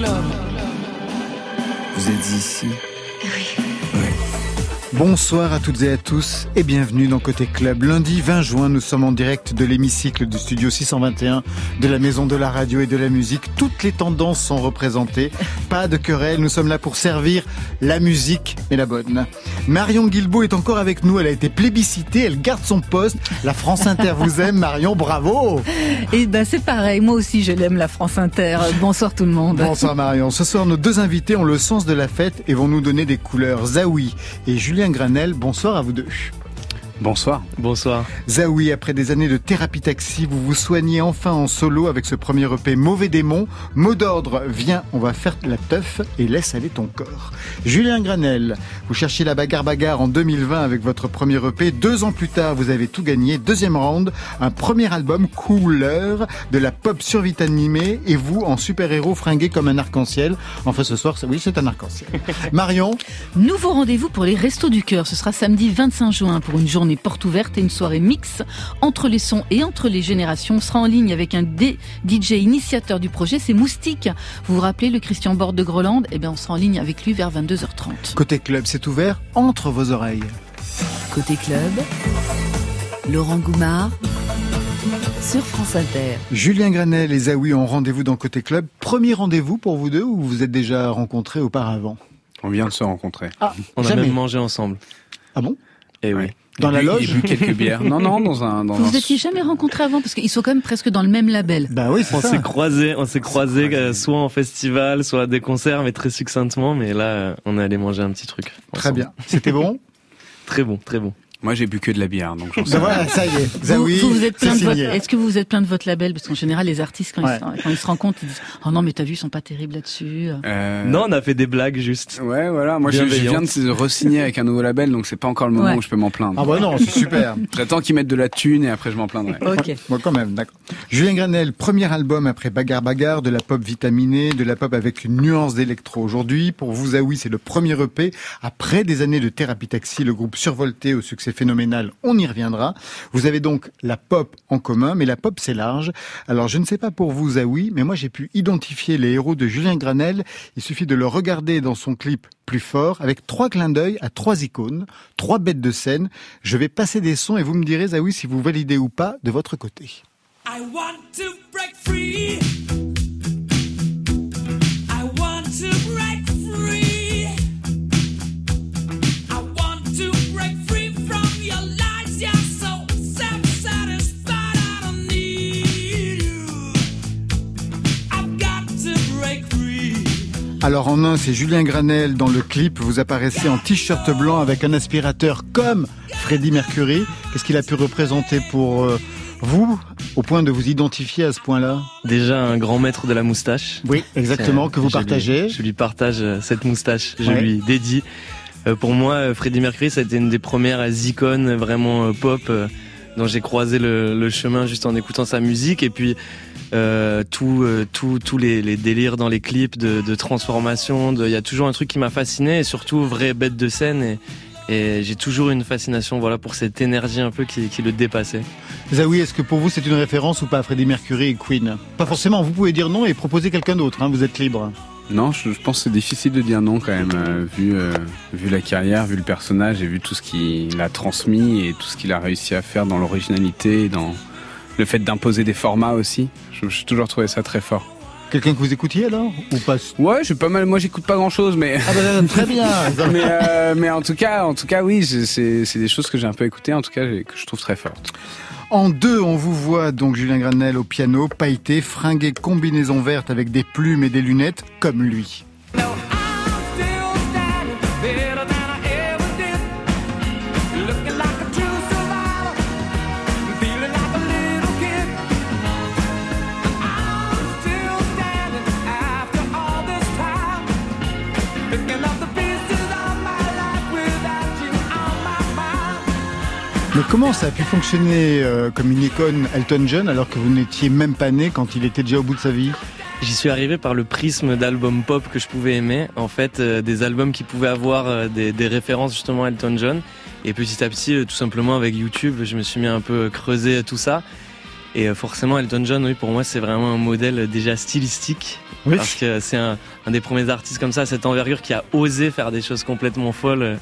club. Vous êtes ici Bonsoir à toutes et à tous et bienvenue dans Côté Club. Lundi 20 juin, nous sommes en direct de l'hémicycle du studio 621 de la Maison de la Radio et de la Musique. Toutes les tendances sont représentées. Pas de querelle, nous sommes là pour servir la musique, mais la bonne. Marion Guilbault est encore avec nous, elle a été plébiscitée, elle garde son poste. La France Inter vous aime, Marion, bravo Et ben c'est pareil, moi aussi je l'aime la France Inter. Bonsoir tout le monde. Bonsoir Marion. Ce soir, nos deux invités ont le sens de la fête et vont nous donner des couleurs. Zawi et Julien Granel, bonsoir à vous deux. Bonsoir. Bonsoir. Zawi, après des années de thérapie taxi, vous vous soignez enfin en solo avec ce premier EP Mauvais démon. Mot d'ordre, viens, on va faire la teuf et laisse aller ton corps. Julien Granel, vous cherchiez la bagarre bagarre en 2020 avec votre premier EP. Deux ans plus tard, vous avez tout gagné. Deuxième round, un premier album couleur de la pop survitaminée et vous en super-héros fringué comme un arc-en-ciel. Enfin ce soir, oui, c'est un arc-en-ciel. Marion? Nouveau rendez-vous pour les Restos du Cœur. Ce sera samedi 25 juin pour une journée porte ouverte et une soirée mix entre les sons et entre les générations. On sera en ligne avec un DJ initiateur du projet, c'est Moustique. Vous vous rappelez le Christian Bord de Groland Eh bien, on sera en ligne avec lui vers 22h30. Côté club, c'est ouvert entre vos oreilles. Côté club, Laurent Goumard sur France Inter. Julien Granel et Zawi ont rendez-vous dans Côté Club. Premier rendez-vous pour vous deux ou vous êtes déjà rencontrés auparavant? On vient de se rencontrer. Ah, On jamais. a même mangé ensemble. Ah bon? Et oui. Ouais. Dans la bu- loge Et bu quelques bières. Non, non, dans un. Dans Vous un... vous étiez jamais rencontrés avant parce qu'ils sont quand même presque dans le même label. Bah oui, c'est On s'est croisés, on s'est croisés euh, soit en festival, soit à des concerts, mais très succinctement. Mais là, euh, on est allé manger un petit truc. Très bien. C'était bon? Très bon, très bon. Moi, j'ai bu que de la bière, donc j'en sais rien. voilà, ça y est. Vous, Zawi, vous, vous êtes c'est plein de votre, est-ce que vous vous êtes plein de votre label? Parce qu'en général, les artistes, quand, Ouais. ils, se- quand ils se rendent compte, ils disent Oh non, mais t'as vu, ils sont pas terribles là-dessus. Euh, Non, on a fait des blagues juste. Ouais, voilà. Moi, je, je viens de re-signer avec un nouveau label, donc c'est pas encore le moment Ouais. où je peux m'en plaindre. Ah bah non, c'est super. J'attends qu'ils mettent de la thune et après je m'en plaindrai. Ok. Bon, quand même, d'accord. Julien Granel, premier album après Bagarre Bagarre, de la pop vitaminée, de la pop avec une nuance d'électro. Aujourd'hui, pour vous, Zawi, c'est le premier EP. Après des années de thérapie taxi, le groupe survolté au succès phénoménal, on y reviendra. Vous avez donc la pop en commun, mais la pop, c'est large. Alors, je ne sais pas pour vous, Zawi, mais moi, j'ai pu identifier les héros de Julien Granel. Il suffit de le regarder dans son clip plus fort, avec trois clins d'œil à trois icônes, trois bêtes de scène. Je vais passer des sons et vous me direz, Zawi, si vous validez ou pas de votre côté. Alors en un, c'est Julien Granel dans le clip. Vous apparaissez en t-shirt blanc avec un aspirateur comme Freddie Mercury. Qu'est-ce qu'il a pu représenter pour euh, vous, au point de vous identifier à ce point-là? Déjà un grand maître de la moustache. Oui, exactement, que vous Je lui- partagez. je lui partage euh, cette moustache. Je Ouais. lui dédie. Euh, pour moi, Freddie Mercury, ça a été une des premières icônes vraiment pop dont j'ai croisé le, chemin juste en écoutant sa musique. Et puis euh, tout, euh, tout, tous les, délires dans les clips de, de transformation. Il y a toujours un truc qui m'a fasciné et surtout vraie bête de scène. Et, j'ai toujours une fascination voilà pour cette énergie un peu qui, le dépassait. Zawi, est-ce que pour vous c'est une référence ou pas Freddie Mercury et Queen? Pas forcément, vous pouvez dire non et proposer quelqu'un d'autre, hein, vous êtes libre. Non, je, je pense que c'est difficile de dire non quand même, euh, vu, euh, vu la carrière, vu le personnage et vu tout ce qu'il a transmis et tout ce qu'il a réussi à faire dans l'originalité, et dans le fait d'imposer des formats aussi. Je- J'ai toujours trouvé ça très fort. Quelqu'un que vous écoutiez alors Ou pas Ouais, j'ai pas mal. Moi, j'écoute pas grand chose, mais. Ah bah, très bien mais, euh, mais en tout cas, en tout cas, oui, c'est- des choses que j'ai un peu écoutées, en tout cas, que je trouve très fortes. En deux, on vous voit donc Julien Granel au piano, pailleté, fringué, combinaison verte avec des plumes et des lunettes, comme lui. Mais comment ça a pu fonctionner euh, comme une icône Elton John alors que vous n'étiez même pas né quand il était déjà au bout de sa vie? J'y suis arrivé par le prisme d'albums pop que je pouvais aimer. En fait, euh, des albums qui pouvaient avoir euh, des, des références justement à Elton John. Et petit à petit, tout simplement avec YouTube, je me suis mis un peu creuser tout ça. Et forcément, Elton John, oui, pour moi, c'est vraiment un modèle déjà stylistique. Oui. Parce que c'est un, un des premiers artistes comme ça, à cette envergure, qui a osé faire des choses complètement folles.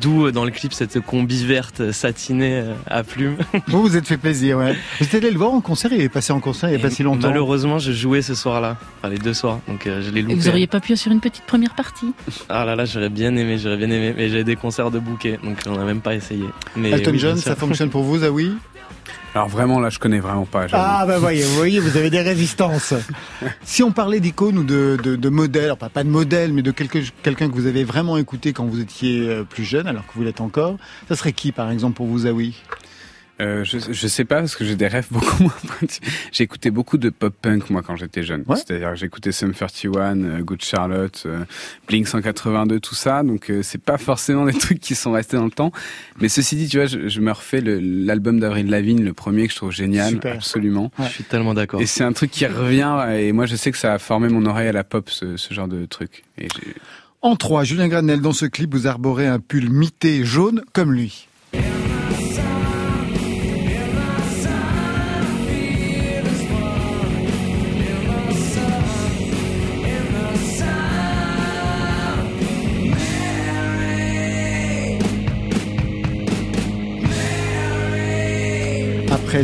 D'où euh, dans le clip cette combi verte satinée euh, à plumes. Vous vous êtes fait plaisir, ouais. Vous êtes allé le voir en concert, il est passé en concert il n'y a pas si longtemps. Malheureusement, je jouais ce soir-là, enfin les deux soirs, donc euh, je l'ai Et loupé. vous auriez pas pu assurer une petite première partie? Ah là là, j'aurais bien aimé, j'aurais bien aimé, mais j'ai des concerts de bouquet, donc on n'a même pas essayé. Mais Elton oui, John, ça fonctionne pour vous, Zawi? Alors vraiment, là, je connais vraiment pas. Ah bah voyez, vous voyez, vous avez des résistances. si on parlait d'icônes ou de, de, de modèles, enfin pas de modèles, mais de quelqu'un que vous avez vraiment écouté quand vous étiez euh, plus jeune, alors que vous l'êtes encore, ça serait qui par exemple pour vous, Zawi? Euh, je, je sais pas parce que j'ai des rêves beaucoup moins écouté beaucoup de pop punk moi quand j'étais jeune. Ouais. C'est-à-dire que j'écoutais Sum 31, euh, Good Charlotte, euh, Blink 182, tout ça. Donc euh, c'est pas forcément des trucs qui sont restés dans le temps. Mais ceci dit, tu vois, je, je me refais le- l'album d'Avril Lavigne, le premier que je trouve génial, Super. absolument. Je suis tellement d'accord. Et c'est un truc qui revient. Et moi, je sais que ça a formé mon oreille à la pop, ce, ce genre de truc. Et j'ai- En trois, Julien Granel, dans ce clip, vous arborez un pull mité jaune comme lui.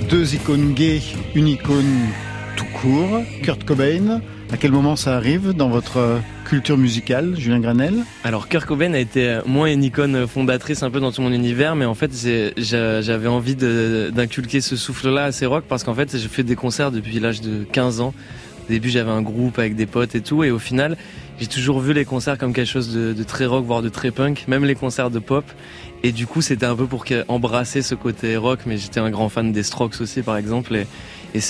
Deux icônes gays, une icône tout court, Kurt Cobain, à quel moment ça arrive dans votre culture musicale, Julien Granel Alors Kurt Cobain a été moins une icône fondatrice un peu dans tout mon univers, mais en fait j'avais envie d'inculquer ce souffle-là assez rock parce qu'en fait j'ai fait des concerts depuis l'âge de 15 ans. Au début j'avais un groupe avec des potes et tout, et au final j'ai toujours vu les concerts comme quelque chose de, très rock, voire de très punk, même les concerts de pop. Et du coup c'était un peu pour embrasser ce côté rock, mais j'étais un grand fan des Strokes aussi par exemple, et,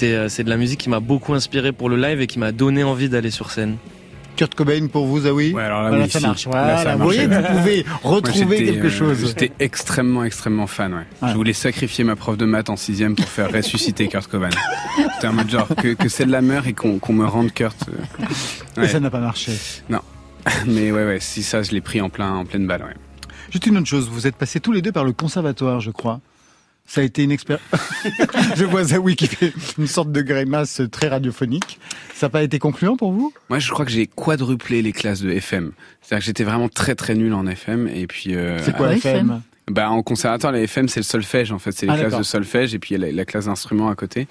euh, c'est de la musique qui m'a beaucoup inspiré pour le live et qui m'a donné envie d'aller sur scène. Kurt Cobain pour vous, Zawi Ouais, alors là, Voilà, oui, ça si. marche. Là, ça vous voyez, vous pouvez retrouver j'étais, quelque euh, chose. J'étais extrêmement, extrêmement fan, ouais. Ouais. Je voulais sacrifier ma prof de maths en sixième pour faire ressusciter Kurt Cobain. C'était un mode genre que, que celle-là meure et qu'on me rende Kurt. euh. Et Ouais. ça n'a pas marché. Mais ouais, ouais, si ça, je l'ai pris en plein, en pleine balle, ouais. Juste une autre chose, vous êtes passés tous les deux par le conservatoire, je crois. Ça a été une expérience. je vois Zawi qui fait une sorte de grimace très radiophonique. Ça n'a pas été concluant pour vous? Moi, je crois que j'ai quadruplé les classes de FM. C'est-à-dire que j'étais vraiment très très nul en FM et puis. euh, C'est quoi Ah, FM FM? Bah en conservatoire, les FM c'est le solfège en fait, c'est les Ah, classes de solfège et puis il y a la, la classe d'instruments à côté.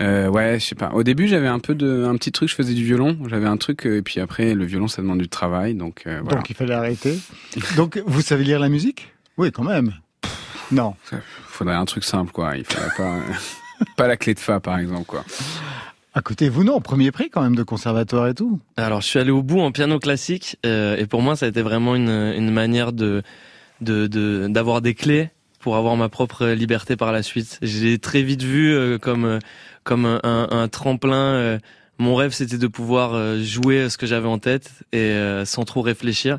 Euh, ouais, je sais pas. Au début, j'avais un peu de, un petit truc. Je faisais du violon. J'avais un truc euh, et puis après, le violon, ça demande du travail, donc euh, voilà. Donc il fallait arrêter. Donc vous savez lire la musique? Oui, quand même. Non. Faudrait un truc simple, quoi. Il faudrait pas, euh, pas la clé de fa, par exemple, quoi. À côté, vous non, premier prix quand même de conservatoire et tout. Alors, je suis allé au bout en piano classique, euh, et pour moi, ça a été vraiment une, une manière de de- de- d'avoir des clés pour avoir ma propre liberté par la suite. J'ai très vite vu euh, comme euh, comme un, un- tremplin. euh, mon rêve, c'était de pouvoir euh, jouer ce que j'avais en tête et euh, sans trop réfléchir.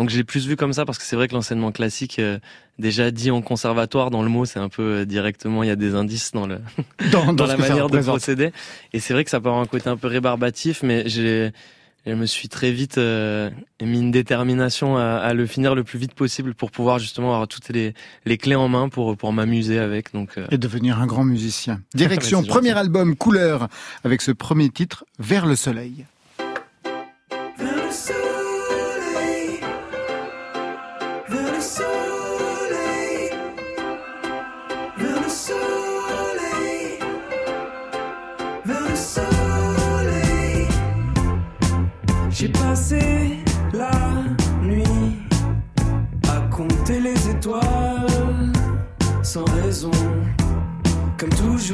Donc, je l'ai plus vu comme ça parce que c'est vrai que l'enseignement classique, euh, déjà dit en conservatoire, dans le mot, c'est un peu euh, directement, il y a des indices dans le Dans, la manière de procéder. Et c'est vrai que ça peut avoir un côté un peu rébarbatif, mais j'ai, je me suis très vite euh, mis une détermination à, à le finir le plus vite possible pour pouvoir justement avoir toutes les, les clés en main pour, pour m'amuser avec. Donc, euh, Et devenir un grand musicien. Direction, premier album, Couleur, avec ce premier titre, Vers le soleil. Et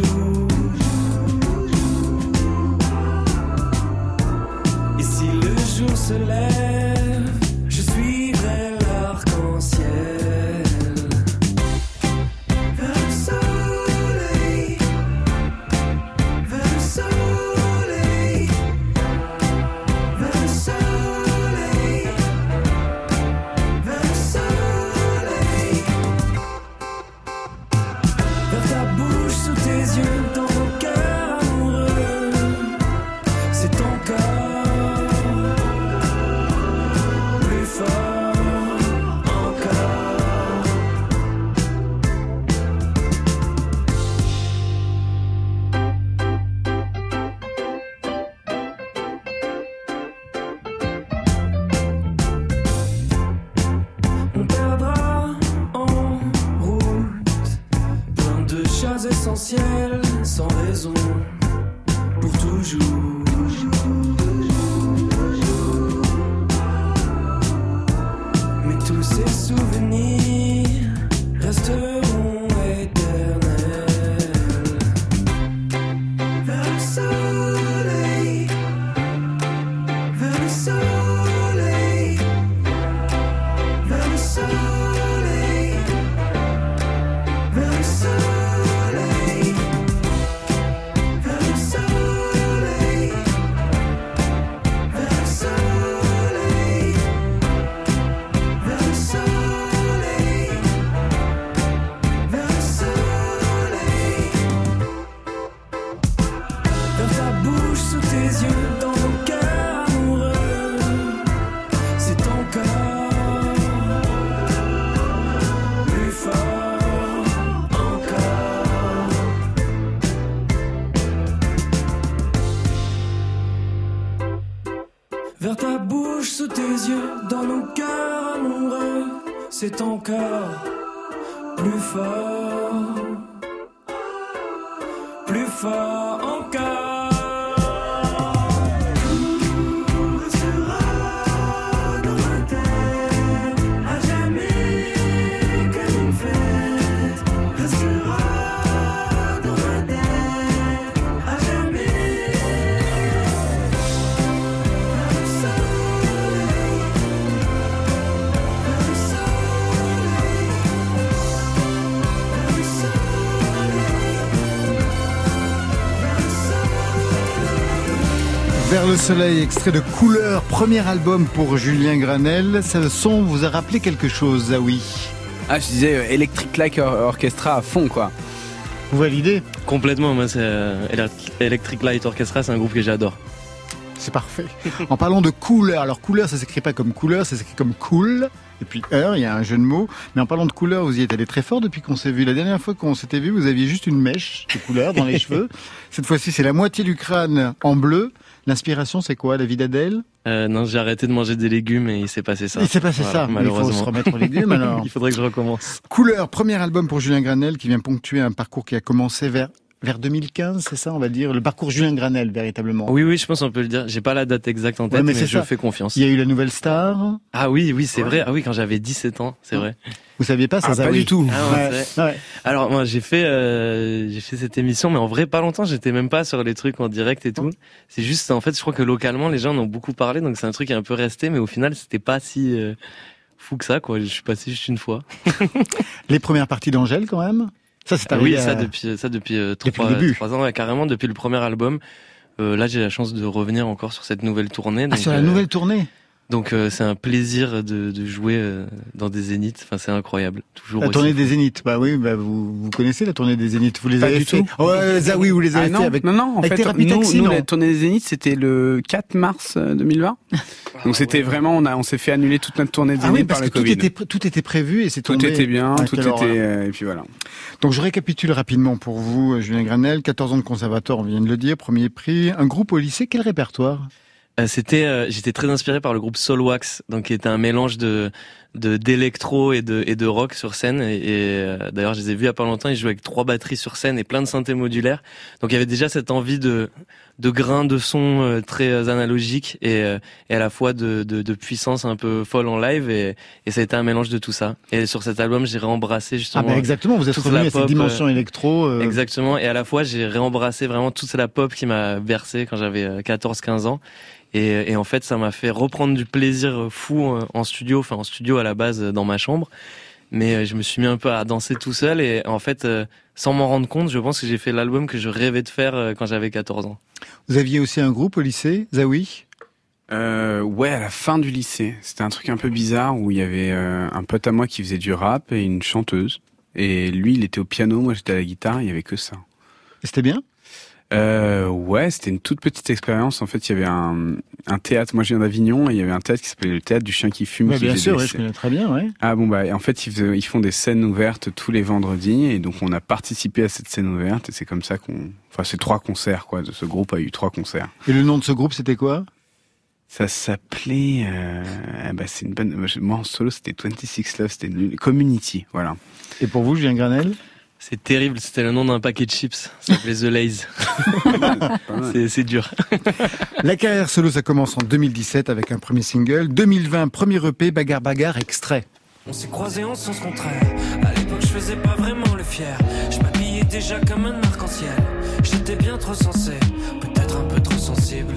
si le jour se lève, pas Vers le soleil, extrait de Couleur, premier album pour Julien Granel. Ce son vous a rappelé quelque chose, Zawi Ah, je disais euh, Electric Like Or- Orchestra à fond, quoi. Vous validez Complètement, moi c'est euh, Elect- Electric Light Orchestra, c'est un groupe que j'adore. C'est parfait. En parlant de couleur, alors couleur, ça s'écrit pas comme couleur, ça s'écrit comme cool. Et puis heure, il y a un jeu de mots. Mais en parlant de couleur, vous y êtes allé très fort depuis qu'on s'est vu. La dernière fois qu'on s'était vu, vous aviez juste une mèche de couleur dans les cheveux. Cette fois-ci, c'est la moitié du crâne en bleu. L'inspiration, c'est quoi La vie d'Adèle? Euh, non, j'ai arrêté de manger des légumes et il s'est passé ça. Il s'est passé Voilà, ça. Mais Il faut malheureusement. se remettre aux légumes alors. il faudrait que je recommence. Couleur, premier album pour Julien Granel qui vient ponctuer un parcours qui a commencé vers vers 2015, c'est ça, on va dire, le parcours Julien Granel véritablement. Oui, oui, je pense qu'on peut le dire. J'ai pas la date exacte en tête, Ouais, mais je ça. fais confiance. Il y a eu la nouvelle star. Ah oui, oui, c'est vrai. Ah oui, quand j'avais 17 ans, c'est vrai. Vous saviez pas ça Ah, ça, pas oui. du tout. Ah ouais. Alors moi j'ai fait euh, j'ai fait cette émission mais en vrai pas longtemps j'étais même pas sur les trucs en direct et tout c'est juste en fait je crois que localement les gens en ont beaucoup parlé donc c'est un truc qui est un peu resté mais au final c'était pas si euh, fou que ça quoi je suis passé juste une fois Les premières parties d'Angèle quand même. Ça c'est arrivé. oui ça depuis ça depuis euh, Depuis trois, trois ans ouais, carrément depuis le premier album Euh, là j'ai la chance de revenir encore sur cette nouvelle tournée Ah, sur la euh, nouvelle tournée. Donc euh, c'est un plaisir de, de jouer euh, dans des zéniths enfin c'est incroyable toujours La tournée des Zéniths. Bah oui, bah vous, vous connaissez la tournée des Zéniths. Vous les Pas avez du fait. tout. Ouais, ça oui, vous les avez Ah non, fait avec. non, non, en avec fait, nous, Taxi, nous, non la tournée des Zéniths, c'était le 4 mars euh, 2020. Donc c'était vraiment, on, a, on s'est fait annuler toute notre tournée des Ah oui, Zéniths parce par que le tout était, tout était prévu et c'est Tout tombé. était bien, Ah, tout était, euh, et puis voilà. Donc je récapitule rapidement pour vous, euh, Julien Granel, 14 ans de conservatoire, on vient de le dire, premier prix, un groupe au lycée, quel répertoire? Euh, C'était, euh, j'étais très inspiré par le groupe Soulwax, donc qui était un mélange de de d'électro et de et de rock sur scène. Et, et, euh, d'ailleurs, je les ai vus il y a pas longtemps. Ils jouaient avec trois batteries sur scène et plein de synthés modulaires. Donc il y avait déjà cette envie de de grains de son euh, très euh, analogiques et, euh, et à la fois de, de de puissance un peu folle en live. Et et ça a été un mélange de tout ça. Et sur cet album, j'ai réembrassé Ah justement. ben exactement, vous êtes revenu à cette dimension électro. euh, Exactement. Et à la fois, j'ai réembrassé vraiment toute la pop qui m'a bercé quand j'avais 14-15 ans. Et, et en fait, ça m'a fait reprendre du plaisir fou euh, en studio, enfin en studio à la base euh, dans ma chambre. Mais euh, je me suis mis un peu à danser tout seul et en fait, sans m'en rendre compte, je pense que j'ai fait l'album que je rêvais de faire quand j'avais 14 ans. Vous aviez aussi un groupe au lycée, Zawi? Euh, ouais, à la fin du lycée, c'était un truc un peu bizarre où il y avait euh, un pote à moi qui faisait du rap et une chanteuse. Et lui, il était au piano, moi j'étais à la guitare, il y avait que ça. Et C'était bien? Euh, ouais, c'était une toute petite expérience. En fait, il y avait un, un théâtre. Moi, je viens d'Avignon et il y avait un théâtre qui s'appelait le théâtre du chien qui fume. Ouais, qui Bien sûr, des je connais très bien, ouais. Ah bon bah en fait ils, font des scènes ouvertes tous les vendredis et donc on a participé à cette scène ouverte et c'est comme ça qu'on enfin c'est trois concerts quoi de ce groupe a eu trois concerts. Et le nom de ce groupe, c'était quoi? Ça s'appelait euh, ah bah c'est une bonne moi en solo c'était 26 Love c'était nul. Community voilà. Et pour vous, Julien Granel C'est terrible, c'était le nom d'un paquet de chips. Ça s'appelait The Lays. C'est dur. La carrière solo, ça commence en 2017 avec un premier single. 2020, premier EP, Bagarre Bagarre, extrait. On s'est croisés en sens contraire. À l'époque, je faisais pas vraiment le fier. Je m'habillais déjà comme un arc-en-ciel. J'étais bien trop sensé, peut-être un peu trop sensible.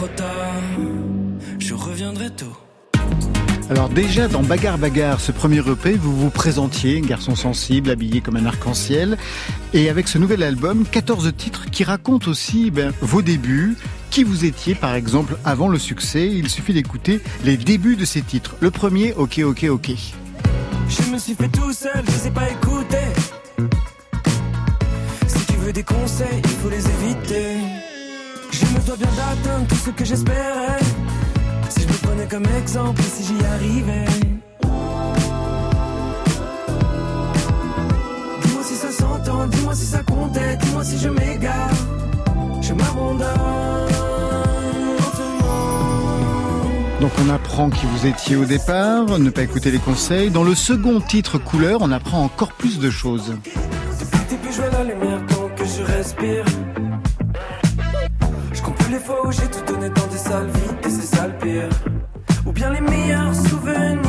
Trop tard, je reviendrai tôt. Alors déjà dans Bagarre Bagarre, ce premier EP, vous vous présentiez, un garçon sensible, habillé comme un arc-en-ciel. Et avec ce nouvel album, 14 titres qui racontent aussi ben, vos débuts, qui vous étiez par exemple avant le succès. Il suffit d'écouter les débuts de ces titres. Le premier, ok, ok, ok. Je me suis fait tout seul, je sais pas écouter. Si tu veux des conseils, il faut les éviter. Je me dois bien d'atteindre tout ce que j'espérais. Si je me prenais comme exemple, et si j'y arrivais. Dis-moi si ça s'entend, dis-moi si ça comptait, dis-moi si je m'égare. Je m'abandonne lentement. Donc on apprend qui vous étiez au départ, ne pas écouter les conseils. Dans le second titre Couleur, on apprend encore plus de choses. Depuis puis je vois la lumière tant que je respire. Les fois où j'ai tout donné dans des salles vides et c'est ça le pire. Ou bien les meilleurs souvenirs.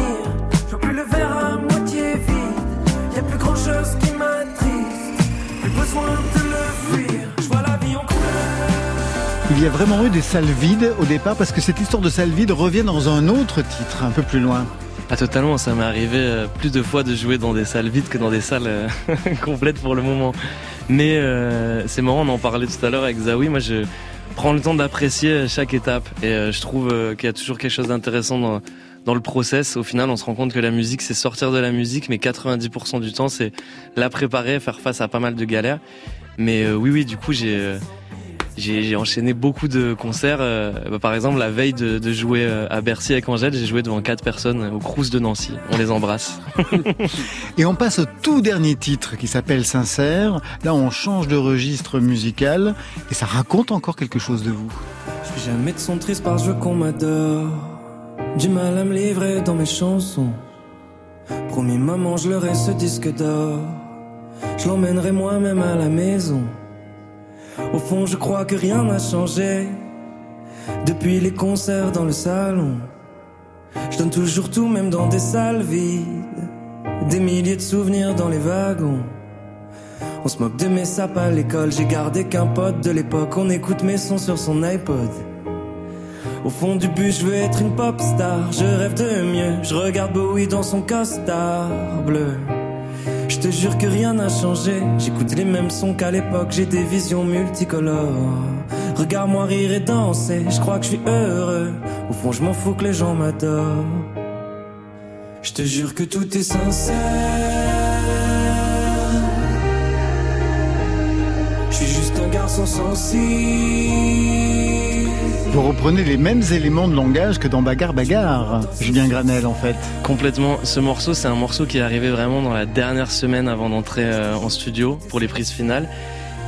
Je vois plus le verre à moitié vide. Y a plus grand chose qui m'attriste. Plus besoin de le fuir. Je vois la vie en couleur. Il y a vraiment eu des salles vides au départ parce que cette histoire de salle vide revient dans un autre titre, un peu plus loin. Ah totalement, ça m'est arrivé euh, plus de fois de jouer dans des salles vides que dans des salles euh, complètes pour le moment. Mais euh, c'est marrant, on en parlait tout à l'heure avec Zawi, moi je prends le temps d'apprécier chaque étape et euh, je trouve euh, qu'il y a toujours quelque chose d'intéressant dans, le process. Au final, on se rend compte que la musique c'est sortir de la musique, mais 90% du temps c'est la préparer, faire face à pas mal de galères. Mais euh, oui, oui, du coup j'ai... j'ai enchaîné beaucoup de concerts. euh, bah, par exemple, la veille de, de jouer euh, à Bercy avec Angèle, j'ai joué devant quatre personnes au Crous de Nancy. On les embrasse. Et on passe au tout dernier titre qui s'appelle Sincère. Là, on change de registre musical et ça raconte encore quelque chose de vous. Je fais jamais de son triste parce que je veux qu'on m'adore. Du mal à me livrer dans mes chansons. Promis maman, je leur ai ce disque d'or. Je l'emmènerai moi-même à la maison. Au fond, je crois que rien n'a changé. Depuis les concerts dans le salon. Je donne toujours tout, même dans des salles vides. Des milliers de souvenirs dans les wagons. On se moque de mes sapes à l'école, j'ai gardé qu'un pote de l'époque, on écoute mes sons sur son iPod. Au fond du but, je veux être une pop star, je rêve de mieux, je regarde Bowie dans son costard bleu. Je te jure que rien n'a changé, j'écoute les mêmes sons qu'à l'époque, j'ai des visions multicolores. Regarde-moi rire et danser, je crois que je suis heureux. Au fond, je m'en fous que les gens m'adorent. Je te jure que tout est sincère. Je suis juste un garçon sensible. Vous reprenez les mêmes éléments de langage que dans Bagarre Bagarre, Julien Granel en fait. Complètement. Ce morceau, c'est un morceau qui est arrivé vraiment dans la dernière semaine avant d'entrer euh, en studio pour les prises finales.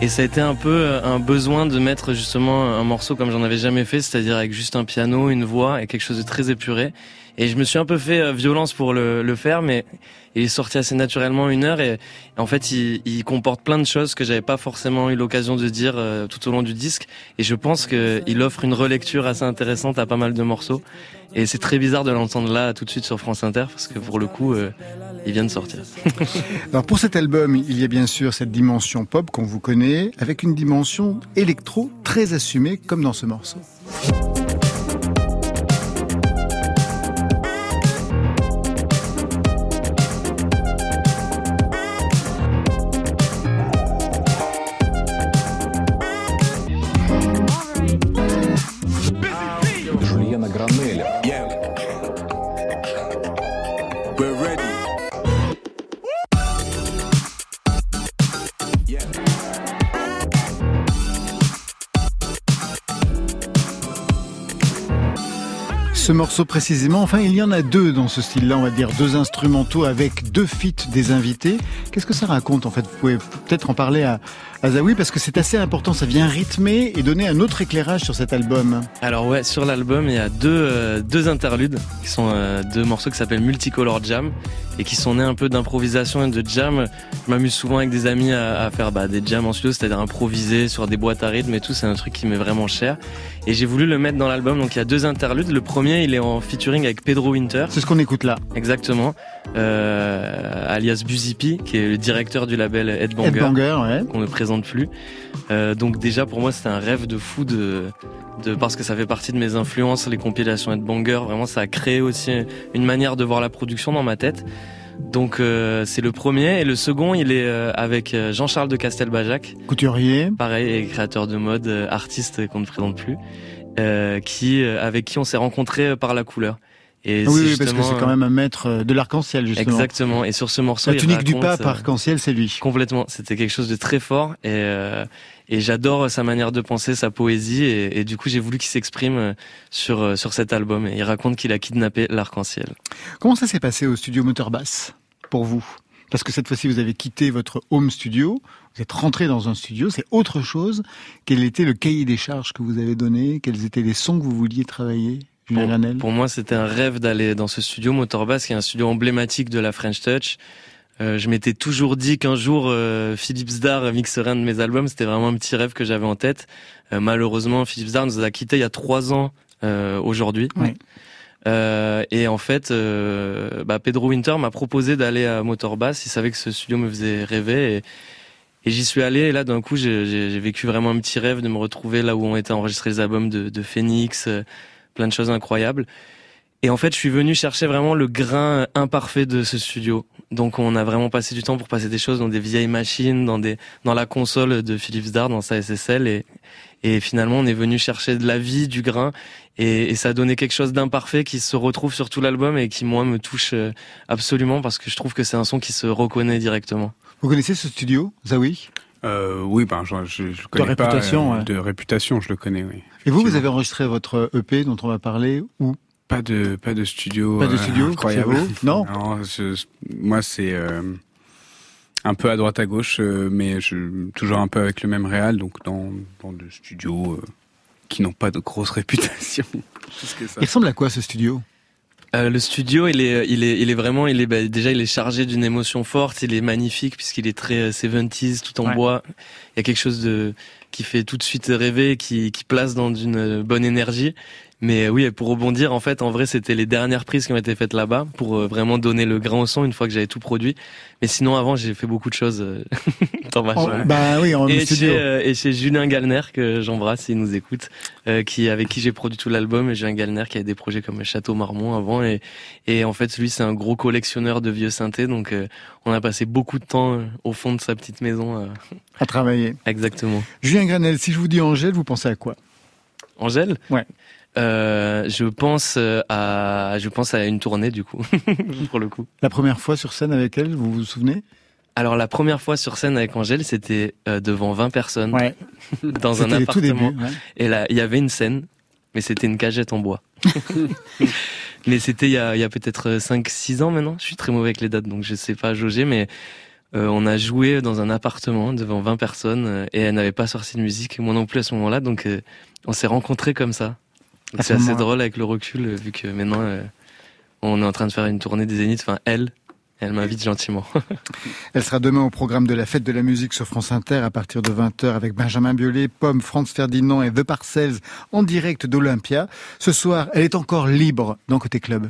Et ça a été un peu euh, un besoin de mettre justement un morceau comme j'en avais jamais fait, c'est-à-dire avec juste un piano, une voix et quelque chose de très épuré. Et je me suis un peu fait euh, violence pour le, le faire, mais il est sorti assez naturellement une heure et, et en fait il, il comporte plein de choses que j'avais pas forcément eu l'occasion de dire euh, tout au long du disque. Et je pense qu'il offre une relecture assez intéressante à pas mal de morceaux. Et c'est très bizarre de l'entendre là tout de suite sur France Inter parce que pour le coup euh, il vient de sortir. Alors pour cet album, il y a bien sûr cette dimension pop qu'on vous connaît, avec une dimension électro très assumée comme dans ce morceau. Ce morceau précisément. Enfin, il y en a deux dans ce style-là, on va dire deux instrumentaux avec deux feats des invités. Qu'est-ce que ça raconte en fait? Vous pouvez peut-être en parler à, à Zawi parce que c'est assez important. Ça vient rythmer et donner un autre éclairage sur cet album. Alors ouais, sur l'album, il y a deux, euh, deux interludes qui sont euh, deux morceaux qui s'appellent Multicolor Jam et qui sont nés un peu d'improvisation et de jam. Je m'amuse souvent avec des amis à, à faire bah, des jams en studio, c'est-à-dire improviser sur des boîtes à rythme et tout. C'est un truc qui m'est vraiment cher. Et j'ai voulu le mettre dans l'album. Donc il y a deux interludes. Le premier, il est en featuring avec Pedro Winter. C'est ce qu'on écoute là. Exactement. Euh, alias Buzipi, qui est le directeur du label Headbanger. Headbanger, ouais. qu'on ne présente plus. Euh, donc déjà pour moi c'était un rêve de fou de, de parce que ça fait partie de mes influences, les compilations Headbanger. Vraiment ça a créé aussi une manière de voir la production dans ma tête. Donc euh, c'est le premier et le second il est euh, avec Jean-Charles de Castelbajac, Couturier. pareil et créateur de mode, artiste qu'on ne présente plus, qui avec qui on s'est rencontrés par la couleur. Et Ah oui, oui, parce que c'est quand même un maître euh, de l'arc-en-ciel, justement. exactement. Et sur ce morceau La il tunique du raconte, pape euh, arc-en-ciel, c'est lui. Complètement, c'était quelque chose de très fort et, euh, et j'adore sa manière de penser, sa poésie et, et du coup j'ai voulu qu'il s'exprime euh, sur, sur cet album et il raconte qu'il a kidnappé l'arc-en-ciel. Comment ça s'est passé au studio Moteur Bass pour vous? Parce que cette fois-ci, vous avez quitté votre home studio, vous êtes rentré dans un studio, c'est autre chose. Quel était le cahier des charges que vous avez donné? Quels étaient les sons que vous vouliez travailler? Pour, moi c'était un rêve d'aller dans ce studio Motorbass qui est un studio emblématique de la French Touch. Euh, je m'étais toujours dit qu'un jour euh, Philippe Zdar mixerait un de mes albums, c'était vraiment un petit rêve que j'avais en tête. Euh, malheureusement Philippe Zdar nous a quittés il y a trois ans euh, aujourd'hui. Oui. Et en fait, bah, Pedro Winter m'a proposé d'aller à Motorbass. Il savait que ce studio me faisait rêver. Et, et j'y suis allé. Et là, d'un coup, j'ai vécu vraiment un petit rêve de me retrouver là où ont été enregistrés les albums de, de Phoenix, plein de choses incroyables. Et en fait, je suis venu chercher vraiment le grain imparfait de ce studio. Donc, on a vraiment passé du temps pour passer des choses dans des vieilles machines, dans des, dans la console de Philips Dard, dans sa SSL. Et, et finalement, on est venu chercher de la vie, du grain. Et, et ça a donné quelque chose d'imparfait qui se retrouve sur tout l'album et qui, moi, me touche euh, absolument parce que je trouve que c'est un son qui se reconnaît directement. Vous connaissez ce studio, Zawi Euh, oui, ben, je, je, je le connais réputation, pas. euh, ouais. De réputation, je le connais, oui. Et vous, vous avez enregistré votre EP dont on va parler où? Pas de, pas de studio. Pas de euh, studio, incroyable. vous Non? Je- moi, c'est euh, un peu à droite à gauche, euh, mais je, toujours un peu avec le même réal, donc dans, dans des studios euh, qui n'ont pas de grosse réputation. Plus que ça. Il ressemble à quoi ce studio? Euh, le studio, il est, il est, il est vraiment, il est bah, déjà, il est chargé d'une émotion forte. Il est magnifique puisqu'il est très euh, 70s, tout en Ouais. bois. Il y a quelque chose de qui fait tout de suite rêver, qui, qui place dans une euh, bonne énergie. Mais oui, pour rebondir, en fait, en vrai, c'était les dernières prises qui ont été faites là-bas pour euh, vraiment donner le grain au son une fois que j'avais tout produit. Mais sinon, avant, j'ai fait beaucoup de choses euh, dans ma chambre. Bah oui, en Et studio. chez, euh, et chez Julien Gallner que j'embrasse s'il nous écoute, euh, qui avec qui j'ai produit tout l'album et Julien Gallner qui avait des projets comme Château Marmont avant et et en fait lui c'est un gros collectionneur de vieux synthés donc euh, on a passé beaucoup de temps au fond de sa petite maison à travailler. exactement. Julien Granel, si je vous dis Angèle, vous pensez à quoi? Angèle? Ouais. Euh, je pense euh, à je pense à une tournée du coup pour le coup. La première fois sur scène avec elle, vous vous souvenez? Alors la première fois sur scène avec Angèle c'était euh, devant 20 personnes Ouais, dans un appartement. débuts. ouais. Et là, il y avait une scène, mais c'était une cagette en bois. mais c'était il y a, il y a peut-être 5-6 ans maintenant. Je suis très mauvais avec les dates, donc je sais pas jauger, mais euh, on a joué dans un appartement devant 20 personnes euh, et elle n'avait pas sorti de musique, moi non plus à ce moment-là, donc euh, on s'est rencontrés comme ça. Ce C'est assez drôle avec le recul, euh, vu que maintenant euh, on est en train de faire une tournée des Zéniths, enfin elle, elle m'invite gentiment. Elle sera demain au programme de la fête de la musique sur France Inter à partir de 20h avec Benjamin Biolay, Pomme, Franz Ferdinand et The Parcells en direct d'Olympia. Ce soir, elle est encore libre dans Côté Club.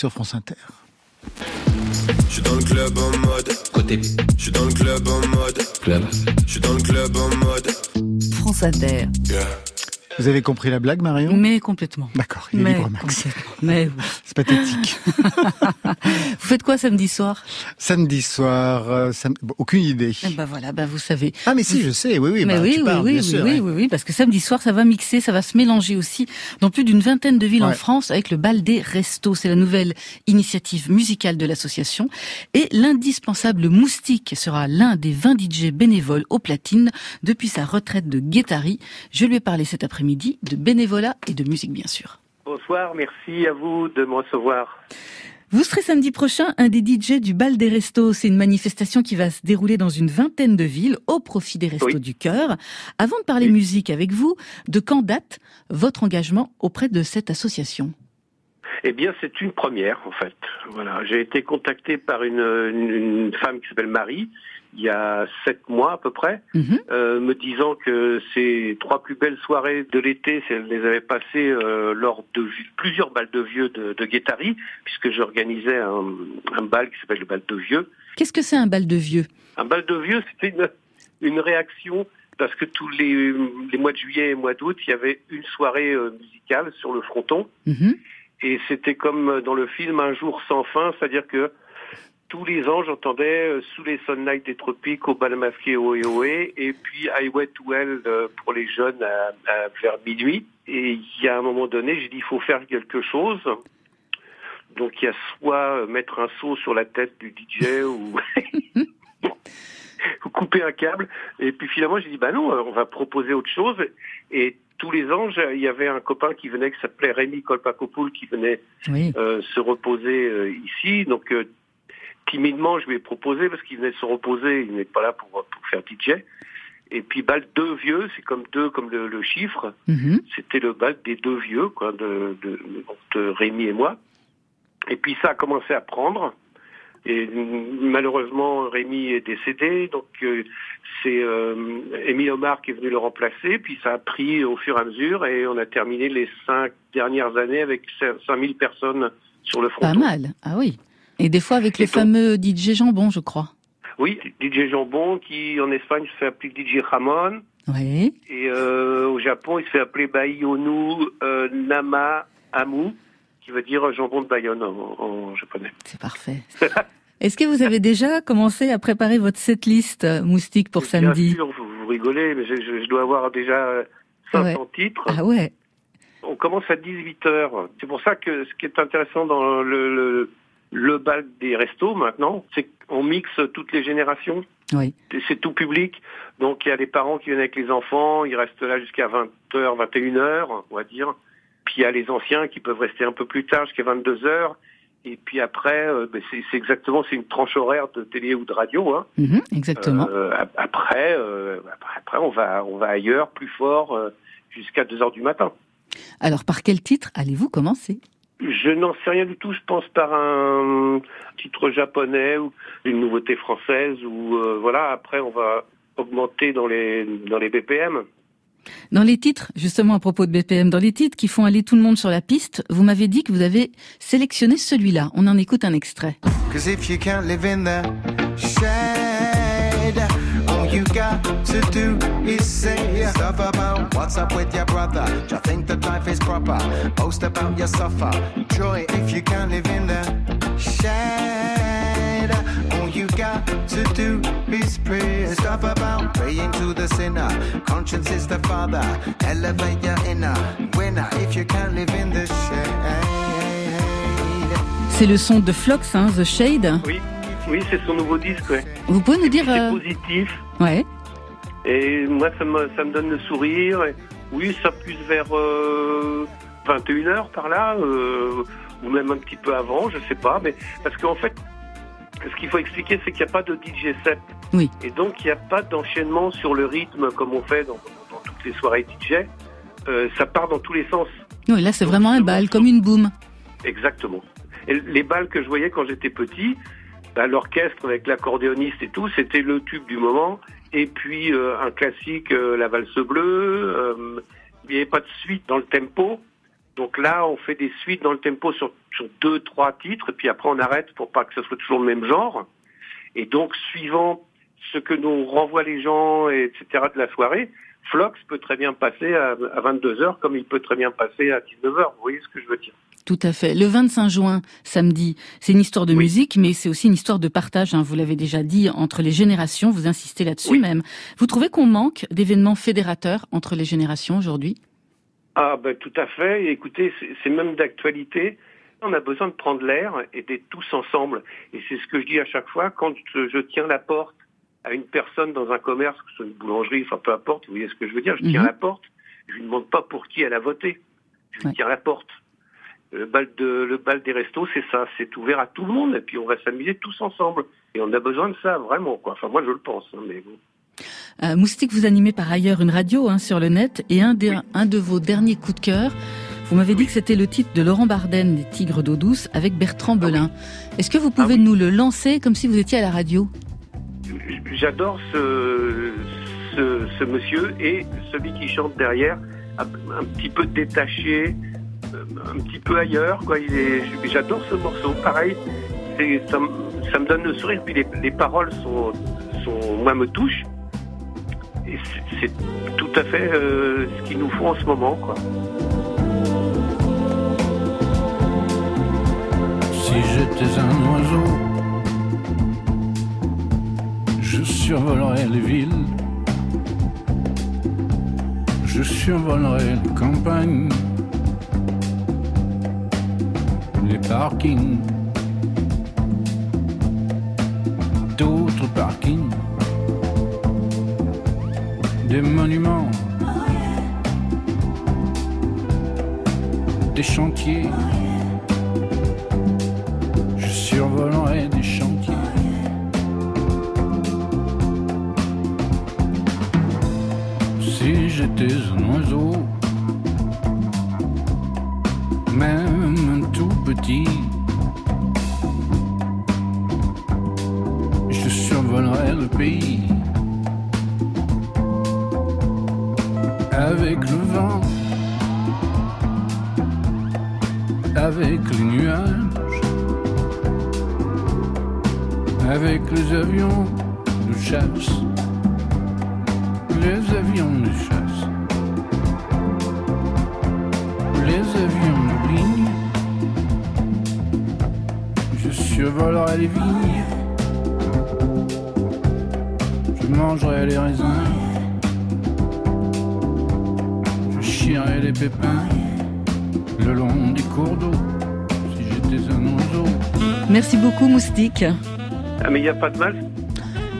Sur France Inter. Je suis dans le club en mode Côté Je suis dans le club en mode club. Je suis dans le club en mode France Inter. Yeah. Vous avez compris la blague, Marion Mais complètement. D'accord, il est Mais libre, Max. complètement. Mais oui. C'est pathétique. Vous faites quoi samedi soir Samedi soir, euh, sam- bon, aucune idée. Eh ben voilà, ben vous savez. Ah mais si, je sais, oui, oui, Mais bah, oui, tu oui, parles, oui, bien oui, sûr. oui, hein. oui, oui, parce que samedi soir, ça va mixer, ça va se mélanger aussi dans plus d'une vingtaine de villes en. France avec le bal des restos. C'est la nouvelle initiative musicale de l'association. Et l'indispensable Moustique sera l'un des 20 DJ bénévoles au platine depuis sa retraite de Guettari. Je lui ai parlé cet après-midi de bénévolat et de musique, bien sûr. Bonsoir, merci à vous de me recevoir. Vous serez samedi prochain un des DJ du Bal des Restos. C'est une manifestation qui va se dérouler dans une vingtaine de villes au profit des Restos Oui. du Cœur. Avant de parler Oui. musique avec vous, de quand date votre engagement auprès de cette association? Eh bien, c'est une première, en fait. Voilà, j'ai été contacté par une, une- une femme qui s'appelle Marie, il y a sept mois à peu près, Mhm. euh, me disant que ces trois plus belles soirées de l'été, elle les avait passées euh, lors de plusieurs balles de vieux de, de Guétari, puisque j'organisais un, un bal qui s'appelle le bal de vieux. Qu'est-ce que c'est un bal de vieux? Un bal de vieux, c'était une, une réaction parce que tous les, les mois de juillet et mois d'août, il y avait une soirée euh, musicale sur le fronton. Mhm. Et c'était comme dans le film Un jour sans fin, c'est-à-dire que tous les ans, j'entendais euh, sous les sunlights des tropiques, au bal masqué Ohé Ohé, et puis I Wet Well euh, pour les jeunes à, à- vers minuit. Et il y a un moment donné, j'ai dit il faut faire quelque chose. Donc il y a soit mettre un seau sur la tête du DJ ou ou couper un câble. Et puis finalement, j'ai dit, bah non, euh, on va proposer autre chose. Et tous les ans, il y avait un copain qui venait, qui s'appelait Rémi Kolpakopoul, qui venait Oui. euh, se reposer euh, ici. Donc euh, timidement, je lui ai proposé, parce qu'il venait de se reposer, il n'est pas là pour, pour faire DJ. Et puis bal deux vieux, c'est comme deux, comme le, le chiffre. Mhm. C'était le bal des deux vieux, quoi, de, de, de Rémi et moi. Et puis ça a commencé à prendre. Et malheureusement, Rémi est décédé, donc euh, c'est euh, Émile Omar qui est venu le remplacer. Puis ça a pris au fur et à mesure, et on a terminé les cinq dernières années avec 5000 personnes sur le Pas fronton. mal. Ah oui. Et des fois avec le donc- fameux DJ Jambon, je crois. Oui, DJ Jambon qui en Espagne se fait appeler DJ Ramon. Oui. Et euh, au Japon, il se fait appeler Bayonu euh, Nama Amu, qui veut dire jambon de Bayonne en, en japonais. C'est parfait. Est-ce que vous avez déjà commencé à préparer votre setlist euh, moustique pour Bien samedi sûr, vous, vous rigolez, mais je, je- je dois avoir déjà euh, 500 titres. Ah ouais. On commence à 18h. C'est pour ça que ce qui est intéressant dans le, le, le bal des restos maintenant, c'est qu'on mixe toutes les générations. Oui. C'est tout public. Donc il y a les parents qui viennent avec les enfants, ils restent là jusqu'à 20h, 21h, on va dire. Puis il y a les anciens qui peuvent rester un peu plus tard, jusqu'à 22h. Et puis après, euh, ben, c'est exactement, c'est une tranche horaire de télé ou de radio. Hein. Mhm, exactement. Euh, ap- après, euh, après, après, on va, on va ailleurs, plus fort, euh, jusqu'à 2h du matin. Alors par quel titre allez-vous commencer? Je n'en sais rien du tout. Je pense par un titre japonais ou une nouveauté française ou euh, voilà. Après, on va augmenter dans les dans les BPM. Dans les titres, justement à propos de BPM, dans les titres qui font aller tout le monde sur la piste, vous m'avez dit que vous avez sélectionné celui-là. On en écoute un extrait. Cause if you can't live in the shade, all you got to do is say stuff about what's up with your brother. Do you think that life is proper? Boast about your suffer. Joy if you can't live in the shade. All you got to do is pray. Stuff about praying to the sinner. Conscience is the father. Elevate your inner winner if you can't live in the shade. C'est le son de Flox, hein, The Shade. Oui, oui, c'est son nouveau disque, ouais. Vous pouvez nous dire... C'est euh, positif. Ouais. Et moi, ça me, ça me donne le sourire. Et oui, ça pousse vers euh, 21h par là, euh, ou même un petit peu avant, je sais pas. Mais parce qu'en fait, ce qu'il faut expliquer, c'est qu'il n'y a pas de DJ set. Oui. Et donc, il n'y a pas d'enchaînement sur le rythme comme on fait dans, dans toutes les soirées DJ. Euh, ça part dans tous les sens. Oui, là c'est vraiment un bal, comme une boum. Exactement. Et les balles que je voyais quand j'étais petit, bah, l'orchestre avec l'accordéoniste et tout, c'était le tube du moment. Et puis euh, un classique, euh, la valse bleue. euh, il n'y avait pas de suite dans le tempo. Donc là, on fait des suites dans le tempo sur, sur deux, trois titres, et puis après on arrête pour pas que ce soit toujours le même genre. Et donc, suivant ce que nous renvoient les gens, et etc. de la soirée, Flox peut très bien passer à 22h comme il peut très bien passer à 19h. Vous voyez ce que je veux dire? Tout à fait. Le 25 juin, samedi, c'est une histoire de musique, mais c'est aussi une histoire de partage. hein, vous l'avez déjà dit entre les générations. Vous insistez là-dessus même. Vous trouvez qu'on manque d'événements fédérateurs entre les générations aujourd'hui? Ah ben tout à fait. Écoutez, c'est- même d'actualité. On a besoin de prendre l'air et d'être tous ensemble. Et c'est ce que je dis à chaque fois quand je, tiens la porte à une personne dans un commerce, que ce soit une boulangerie, enfin peu importe, vous voyez ce que je veux dire, je tiens Mhm. la porte, je lui demande pas pour qui elle a voté. Je lui tiens la porte. Le bal, de, le bal des restos, c'est ça, c'est ouvert à tout le monde et puis on va s'amuser tous ensemble. Et on a besoin de ça, vraiment. Quoi. Enfin, moi je le pense, hein, mais bon. Euh, Moustique, vous animez par ailleurs une radio hein, sur le net et un, de vos derniers coups de cœur, vous m'avez dit que c'était le titre de Laurent Barden, des Tigres d'eau douce, avec Bertrand Belin. Est-ce que vous pouvez nous le lancer comme si vous étiez à la radio? J'adore ce, ce, ce monsieur et celui qui chante derrière, un, petit peu détaché, un petit peu ailleurs. Quoi. Il est, j'adore ce morceau. Pareil, c'est, ça, ça me donne le sourire. Puis les, les paroles sont, moi, me touchent. Et c'est, c'est tout à fait euh, ce qu'il nous faut en ce moment. Quoi. Si j'étais un oiseau, je survolerais les villes, je survolerais les campagnes, les parkings, d'autres parkings, des monuments, des chantiers. Je survolerai des chantiers. Si j'étais un oiseau, je survolerai le pays. Avec le vent, avec les nuages avec les avions de chasse, les avions de chasse, les vignes, je mangerai les raisins, je chierai les pépins le long des cours d'eau, si j'étais un oiseau. Merci beaucoup Moustique. Ah, mais il n'y a pas de mal.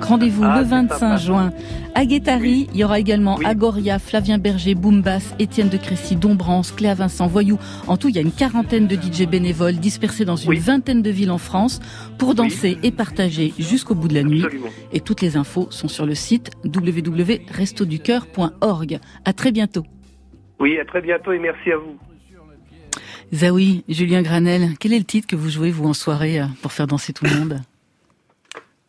Rendez-vous Ah, le c'est 25 sympa. juin à Guétari. Il y aura également Agoria, Flavien Berger, Boombas, Étienne de Crécy, Dombrance, Cléa Vincent, Voyou. En tout, il y a une quarantaine de DJ bénévoles dispersés dans une vingtaine de villes en France pour danser et partager jusqu'au bout de la nuit. Absolument. Et toutes les infos sont sur le site www.restoducœur.org. À très bientôt. Oui, à très bientôt et merci à vous. Zawi, Julien Granel, quel est le titre que vous jouez, vous, en soirée, euh, pour faire danser tout le monde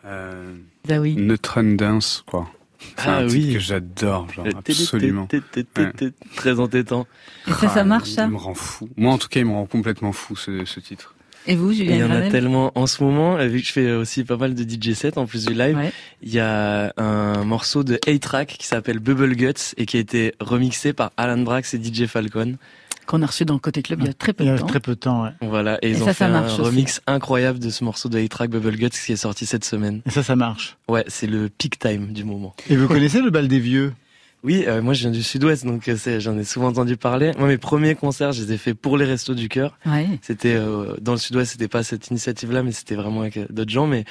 Euh, Zawi. Neutron Dance, quoi. C'est un titre que j'adore, genre absolument. Ouais. Très entêtant. Et ça, ça marche, ça Il me rend fou. Moi, en tout cas, il me rand complètement fou ce, ce titre. Et vous, Julien Il y en a tellement en ce moment, vu que je fais aussi pas mal de DJ sets en plus du live, Ouais. il y a un morceau de A-Track qui s'appelle Bubble Guts et qui a été remixé par Alan Brax et DJ Falcon. Qu'on a reçu dans le Côté Club il y a très peu Il y de a temps. très peu de temps, ouais. Voilà, et ils Et ont ça, fait ça marche un aussi. remix incroyable de ce morceau de A-Track Bubble Guts qui est sorti cette semaine. Et ça, ça marche. Ouais, c'est le peak time du moment. Et vous connaissez le bal des vieux? Oui, euh, moi je viens du sud-ouest, donc euh, j'en ai souvent entendu parler. Moi, mes premiers concerts, je les ai faits pour les Restos du Cœur. Ouais. C'était euh, dans le sud-ouest, c'était pas cette initiative-là, mais c'était vraiment avec euh, d'autres gens. Mais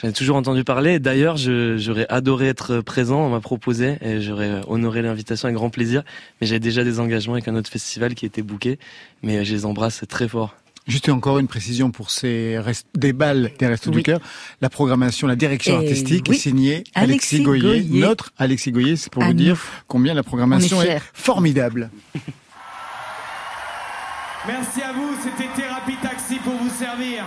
j'en ai toujours entendu parler. D'ailleurs, j'aurais adoré être présent. On m'a proposé et j'aurais euh, honoré l'invitation avec grand plaisir. Mais j'avais déjà des engagements avec un autre festival qui était booké. Mais euh, je les embrasse très fort. Juste encore une précision pour ces rest- des balles des Restos du. Cœur. La programmation, la direction Et artistique oui. est signée Alexis, Alexis Goyer, Goyer. notre Alexis Goyer. C'est pour À vous nous. dire combien la programmation On est formidable. Merci à vous, c'était Thérapie Taxi pour vous servir.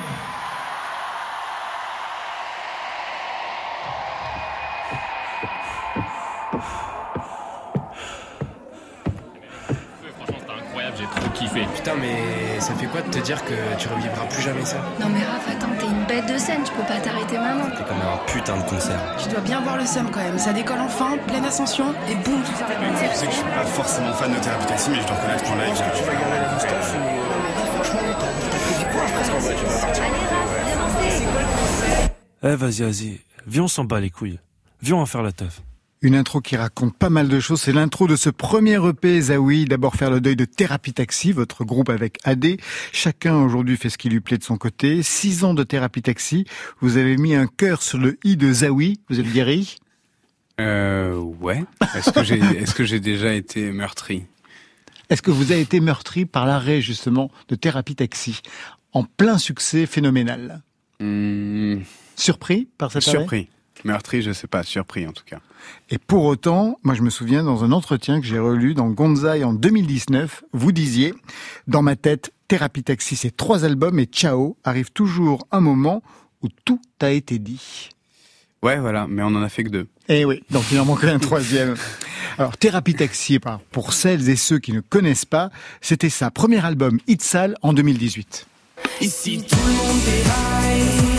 Franchement, c'était incroyable, j'ai trop kiffé. Putain, mais ça fait quoi de te dire que tu revivras plus jamais ça Non mais Raph, attends, t'es une bête de scène, tu peux pas t'arrêter maintenant. C'était comme un putain de concert. Tu dois bien voir le seum quand même. Ça décolle enfin, pleine ascension, et boum, tout s'arrête. Tu sais que je suis pas forcément fan de Thérapie Taxi, mais je dois reconnaître qu'en live. que tu vas garder la moustache Eh, vas-y, vas-y. Viens, on s'en bat les couilles. Viens, on va faire la teuf. Une intro qui raconte pas mal de choses. C'est l'intro de ce premier EP Zawi. D'abord faire le deuil de Thérapie Taxi, votre groupe avec AD. Chacun aujourd'hui fait ce qui lui plaît de son côté. Six ans de Thérapie Taxi. Vous avez mis un cœur sur le i de Zawi. Vous êtes guéri? Euh, ouais. Est-ce que j'ai, est-ce que j'ai déjà été meurtri? Est-ce que vous avez été meurtri par l'arrêt justement de Thérapie Taxi? En plein succès phénoménal Hmm, Surpris par cet arrêt? Surpris. Meurtri, je sais pas. Surpris en tout cas. Et pour autant, moi je me souviens dans un entretien que j'ai relu dans Gonzai en 2019, vous disiez, dans ma tête, Thérapie Taxi, c'est trois albums et Ciao arrive toujours un moment où tout a été dit. Ouais, voilà. Mais on en a fait que deux. Eh oui, donc il en manquait un troisième. Alors Thérapie Taxi, par- pour celles et ceux qui ne connaissent pas, c'était sa premier album Itzal en 2018. Ici tout le monde déraille.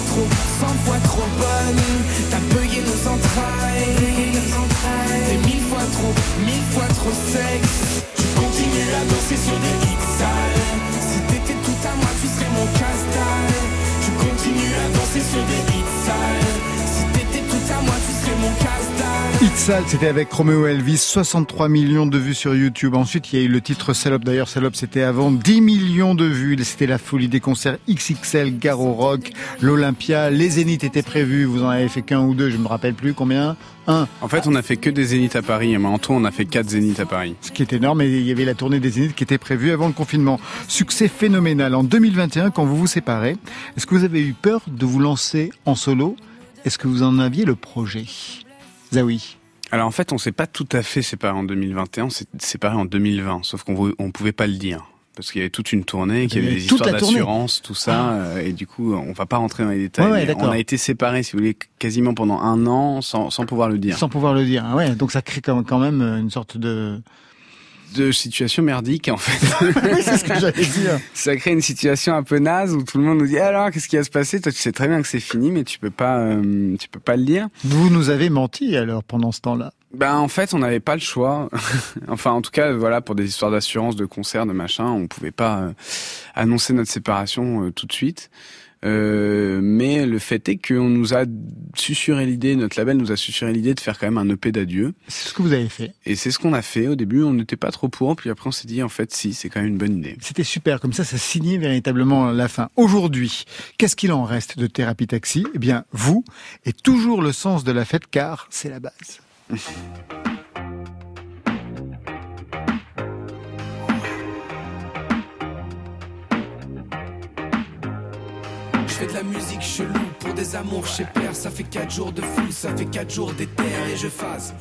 T'es 100 fois trop, 100 fois trop bonne. T'as payé nos entrailles. T'es mille fois trop, mille fois trop sexe. Tu continues à danser sur des hits sales. Si t'étais tout à moi, tu serais mon casse-dalle. Tu continues à danser sur des hits sales. Si t'étais tout à moi, tu serais mon casse-dalle. Itzal, c'était avec Romeo Elvis, 63 millions de vues sur YouTube. Ensuite, il y a eu le titre Salope. D'ailleurs, Salope, c'était avant 10 millions de vues. C'était la folie des concerts XXL, Garo Rock, l'Olympia. Les Zéniths étaient prévus. Vous en avez fait qu'un ou deux, je me rappelle plus combien. Un. En fait, on a fait que des zéniths à Paris. Et en tout, on a fait quatre zéniths à Paris. Ce qui est énorme. Et il y avait la tournée des Zéniths qui était prévue avant le confinement. Succès phénoménal. En 2021, quand vous vous séparez, est-ce que vous avez eu peur de vous lancer en solo? Est-ce que vous en aviez le projet? Zawi. Alors en fait, on s'est pas tout à fait séparés en 2021, on s'est séparés en 2020, sauf qu'on on pouvait pas le dire. Parce qu'il y avait toute une tournée, qu'il y avait des Toute histoires d'assurance, tout ça, euh, et du coup, on va pas rentrer dans les détails. Ouais, ouais, on a été séparés, si vous voulez, quasiment pendant un an, sans, sans pouvoir le dire. Sans pouvoir le dire. Ah Ouais, donc ça crée quand quand même une sorte de... De situation merdique, en fait. Oui, c'est ce que j'allais dire. Ça crée une situation un peu naze où tout le monde nous dit alors qu'est-ce qui va se passer? Toi, tu sais très bien que c'est fini, mais tu peux pas, euh, tu peux pas le dire. Vous nous avez menti alors pendant ce temps-là. Ben en fait, on n'avait pas le choix. enfin, en tout cas, voilà, pour des histoires d'assurance, de concerts, de machin, on pouvait pas euh, annoncer notre séparation euh, tout de suite. Euh, mais le fait est qu'on nous a susurré l'idée, notre label nous a susurré l'idée de faire quand même un EP d'adieu. C'est ce que vous avez fait. Et c'est ce qu'on a fait. Au début, on n'était pas trop pour, puis après on s'est dit en fait si, c'est quand même une bonne idée. C'était super, comme ça, ça signait véritablement la fin. Aujourd'hui, qu'est-ce qu'il en reste de Thérapie Taxi? Eh bien, vous, et toujours le sens de la fête, car c'est la base. fais de la musique chelou pour des amours chez père. Ça fait 4 jours de fou, ça fait 4 jours d'éther et je phase.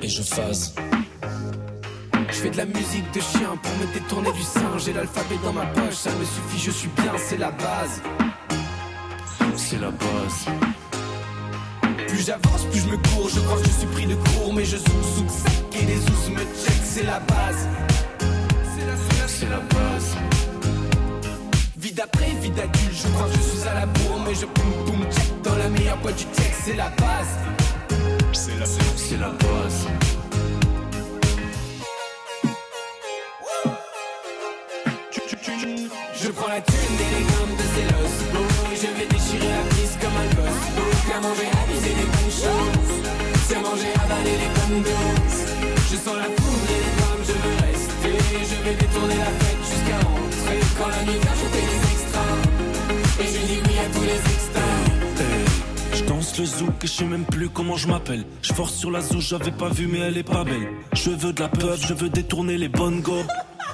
Et je phase. Je fais de la musique de chien pour me détourner du sein. J'ai l'alphabet dans ma poche, ça me suffit, je suis bien, c'est la base. C'est la base. Plus j'avance, plus je me cours. Je crois que je suis pris de court, mais je zouk zouk sec et les zouz me check. C'est la base. C'est la, c'est c'est la base. Vie d'après, vie d'adulte, je crois que je suis à la bourre, mais je poum poum check dans la meilleure boîte du check. C'est la base. C'est la, c'est c'est la base. Quand la nuit je des extras Et je dis oui à tous les extras Je danse le zouk et je sais même plus comment je m'appelle. Je force sur la zou, j'avais pas vu mais elle est pas belle. Je veux de la peur, je veux détourner les bonnes go.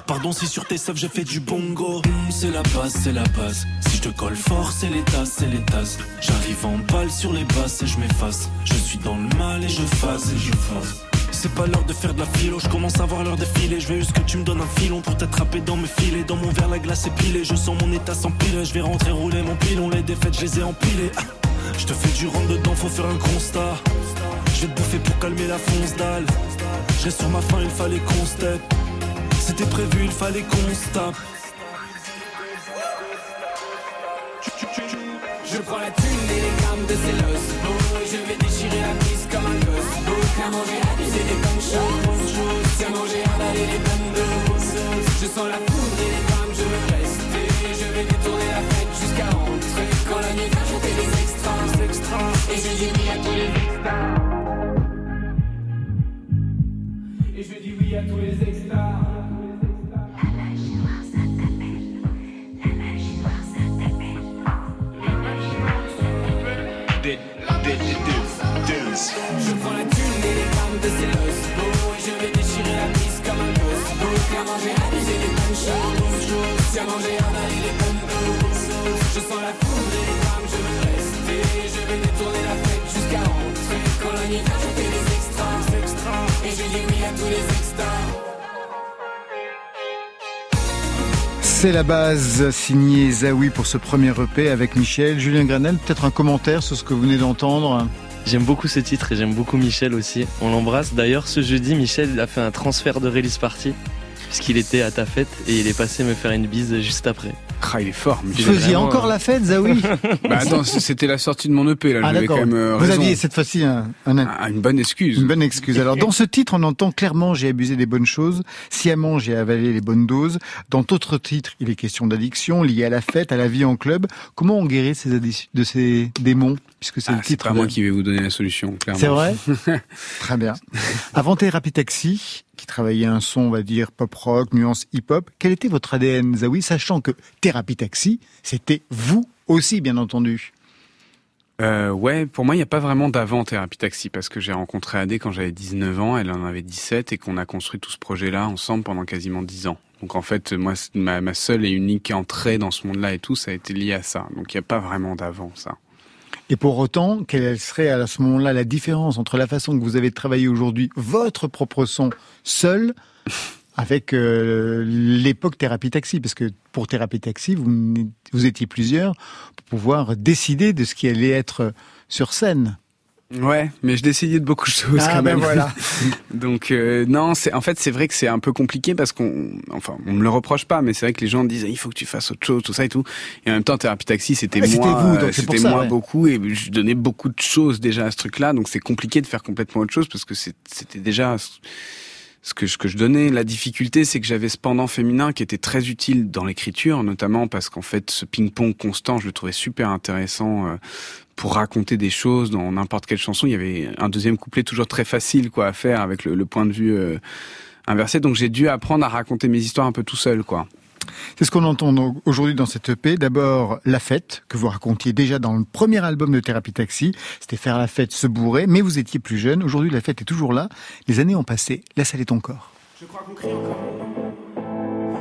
Pardon si sur tes seufs j'ai fait du bongo. Hmm, c'est la base, c'est la base. Si je te colle fort, c'est les tasses, c'est les tasses. J'arrive en balle sur les basses et je m'efface. Je suis dans le mal et je fasse et je fasse. C'est pas l'heure de faire de la philo, je commence à voir l'heure défiler. Je veux juste que tu me donnes un filon pour t'attraper dans mes filets. Dans mon verre, la glace est pilée, je sens mon état s'empiler. Je vais rentrer rouler mon pilon, les défaites, je les ai empilées. Ah, Je te fais du rentre dedans, faut faire un constat. Je vais te bouffer pour calmer la fonce dalle. Je sur ma faim, il fallait qu'on step. C'était prévu, il fallait qu'on. Je prends la thune et les grammes de Zélos Oh, je vais déchirer la piste comme un gosse. Qu'à manger, abuser des bonnes choses à manger, avaler les bonnes doses Je sens la foudre et les grammes, je veux rester. Je vais détourner la fête jusqu'à rentrer. Quand la nuit vient, je des extras. Et je dis oui à tous les extras. Et je dis oui à tous les extras Je sens la foudre et les je veux rester Je vais détourner la fête jusqu'à rentrer Quand la nuit vient, je fais des extras Et je dis oui à tous les extras C'est la base signée Zawi pour ce premier EP avec Michel. Julien Granel, peut-être un commentaire sur ce que vous venez d'entendre J'aime beaucoup ce titre et j'aime beaucoup Michel aussi. On l'embrasse. D'ailleurs, ce jeudi, Michel a fait un transfert de release party puisqu'il était à ta fête et il est passé me faire une bise juste après. Ah, il est fort. Vous faisiez encore la fête, Zawi Bah attends, c'était la sortie de mon EP là. Ah j'avais d'accord. quand même euh, Vous raison. aviez cette fois-ci un, un- Ah, une bonne excuse. Une bonne excuse. Alors, dans ce titre, on entend clairement j'ai abusé des bonnes choses, sciemment j'ai avalé les bonnes doses. Dans d'autres titres, il est question d'addiction liée à la fête, à la vie en club. Comment on guérit ces de ces démons Puisque c'est Ah, le c'est titre. pas moi qui vais vous donner la solution, clairement. C'est vrai Très bien. Avant Thérapie Taxi, qui travaillait un son, on va dire, pop rock, nuance hip-hop, quel était votre ADN, Zawi, sachant que Thérapie Taxi, c'était vous aussi, bien entendu? Euh, ouais, pour moi, il n'y a pas vraiment d'avant Thérapie Taxi parce que j'ai rencontré Adé quand j'avais 19 ans, elle en avait 17 et qu'on a construit tout ce projet-là ensemble pendant quasiment 10 ans. Donc en fait, moi, ma, ma seule et unique entrée dans ce monde-là et tout, ça a été lié à ça. Donc il n'y a pas vraiment d'avant ça. Et pour autant, quelle serait à ce moment-là la différence entre la façon que vous avez travaillé aujourd'hui votre propre son seul avec euh, l'époque Thérapie Taxi? Parce que pour Thérapie Taxi, vous, vous étiez plusieurs pour pouvoir décider de ce qui allait être sur scène. Ouais, mais je décidais de beaucoup de choses Ah, quand ben même. voilà. Donc euh, non, c'est en fait c'est vrai que c'est un peu compliqué parce qu'on, enfin, on me le reproche pas, mais c'est vrai que les gens disent il faut que tu fasses autre chose, tout ça et tout. Et en même temps, thérapie taxi, c'était Ouais, c'était moi, euh, c'était ça, moi ouais. beaucoup et je donnais beaucoup de choses déjà à ce truc-là, donc c'est compliqué de faire complètement autre chose parce que c'était déjà ce- ce que, ce que je donnais. La difficulté, c'est que j'avais ce pendant féminin qui était très utile dans l'écriture, notamment parce qu'en fait, ce ping-pong constant, je le trouvais super intéressant euh, pour raconter des choses dans n'importe quelle chanson. Il y avait un deuxième couplet toujours très facile quoi à faire avec le, le point de vue euh, inversé. Donc j'ai dû apprendre à raconter mes histoires un peu tout seul, quoi. C'est ce qu'on entend aujourd'hui dans cette EP. D'abord, la fête, que vous racontiez déjà dans le premier album de Thérapie Taxi. C'était faire la fête, se bourrer, mais vous étiez plus jeune. Aujourd'hui, la fête est toujours là. Les années ont passé. Laisse aller ton corps. Je crois qu'on crie encore.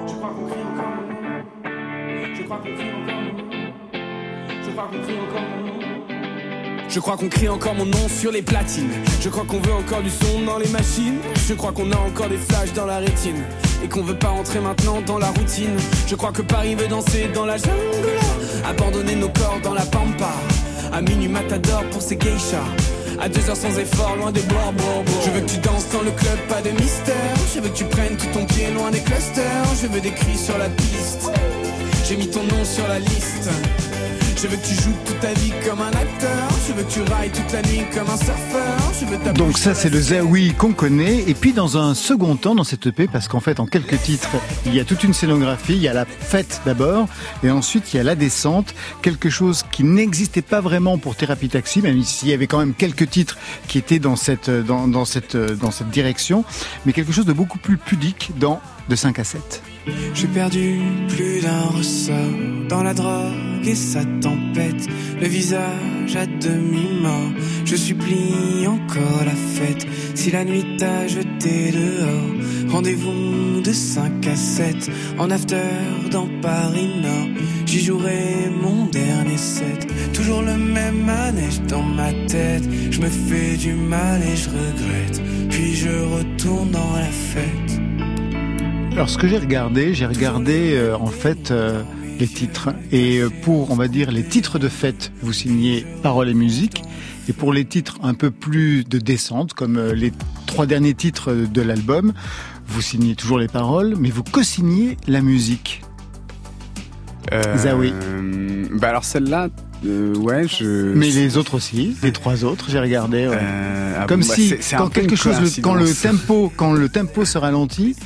Je crois qu'on crie encore. Je crois qu'on crie encore. Je crois qu'on crie encore. Je crois qu'on crie encore mon nom sur les platines. Je crois qu'on veut encore du son dans les machines. Je crois qu'on a encore des flashs dans la rétine. Et qu'on veut pas rentrer maintenant dans la routine. Je crois que Paris veut danser dans la jungle. Abandonner nos corps dans la pampa. À minuit matador pour ses geishas. À deux heures sans effort, loin des bords, bords. Je veux que tu danses dans le club, pas de mystère. Je veux que tu prennes tout ton pied loin des clusters. Je veux des cris sur la piste. J'ai mis ton nom sur la liste. Je veux que tu joues toute ta vie comme un acteur. Je veux que tu railles toute la nuit comme un surfeur. Je veux ta Donc ça c'est le Zawi qu'on connaît et puis dans un second temps dans cette EP parce qu'en fait en quelques titres il y a toute une scénographie, il y a la fête d'abord et ensuite il y a la descente, quelque chose qui n'existait pas vraiment pour Thérapie Taxi même s'il y avait quand même quelques titres qui étaient dans cette dans, dans cette dans cette direction mais quelque chose de beaucoup plus pudique dans de 5 à 7. J'ai perdu plus d'un ressort dans la drogue et sa tempête. Le visage à demi-mort. Je supplie encore la fête. Si la nuit t'a jeté dehors, rendez-vous de 5 à 7 en after dans Paris Nord. J'y jouerai mon dernier set. Toujours le même manège dans ma tête. Je me fais du mal et je regrette. Puis je retourne dans la fête. Alors ce que j'ai regardé, j'ai regardé euh, en fait euh, les titres. Et euh, pour, on va dire, les titres de fête, vous signez paroles et musique. Et pour les titres un peu plus de descente, comme euh, les trois derniers titres de l'album, vous signez toujours les paroles, mais vous co-signez la musique. Euh, Zawi. Bah alors celle-là, euh, ouais, je. Mais les autres aussi, les trois autres, j'ai regardé. ouais. Euh, ah Comme bon, bah, si quand quelque chose, quand le tempo, quand le tempo se ralentit,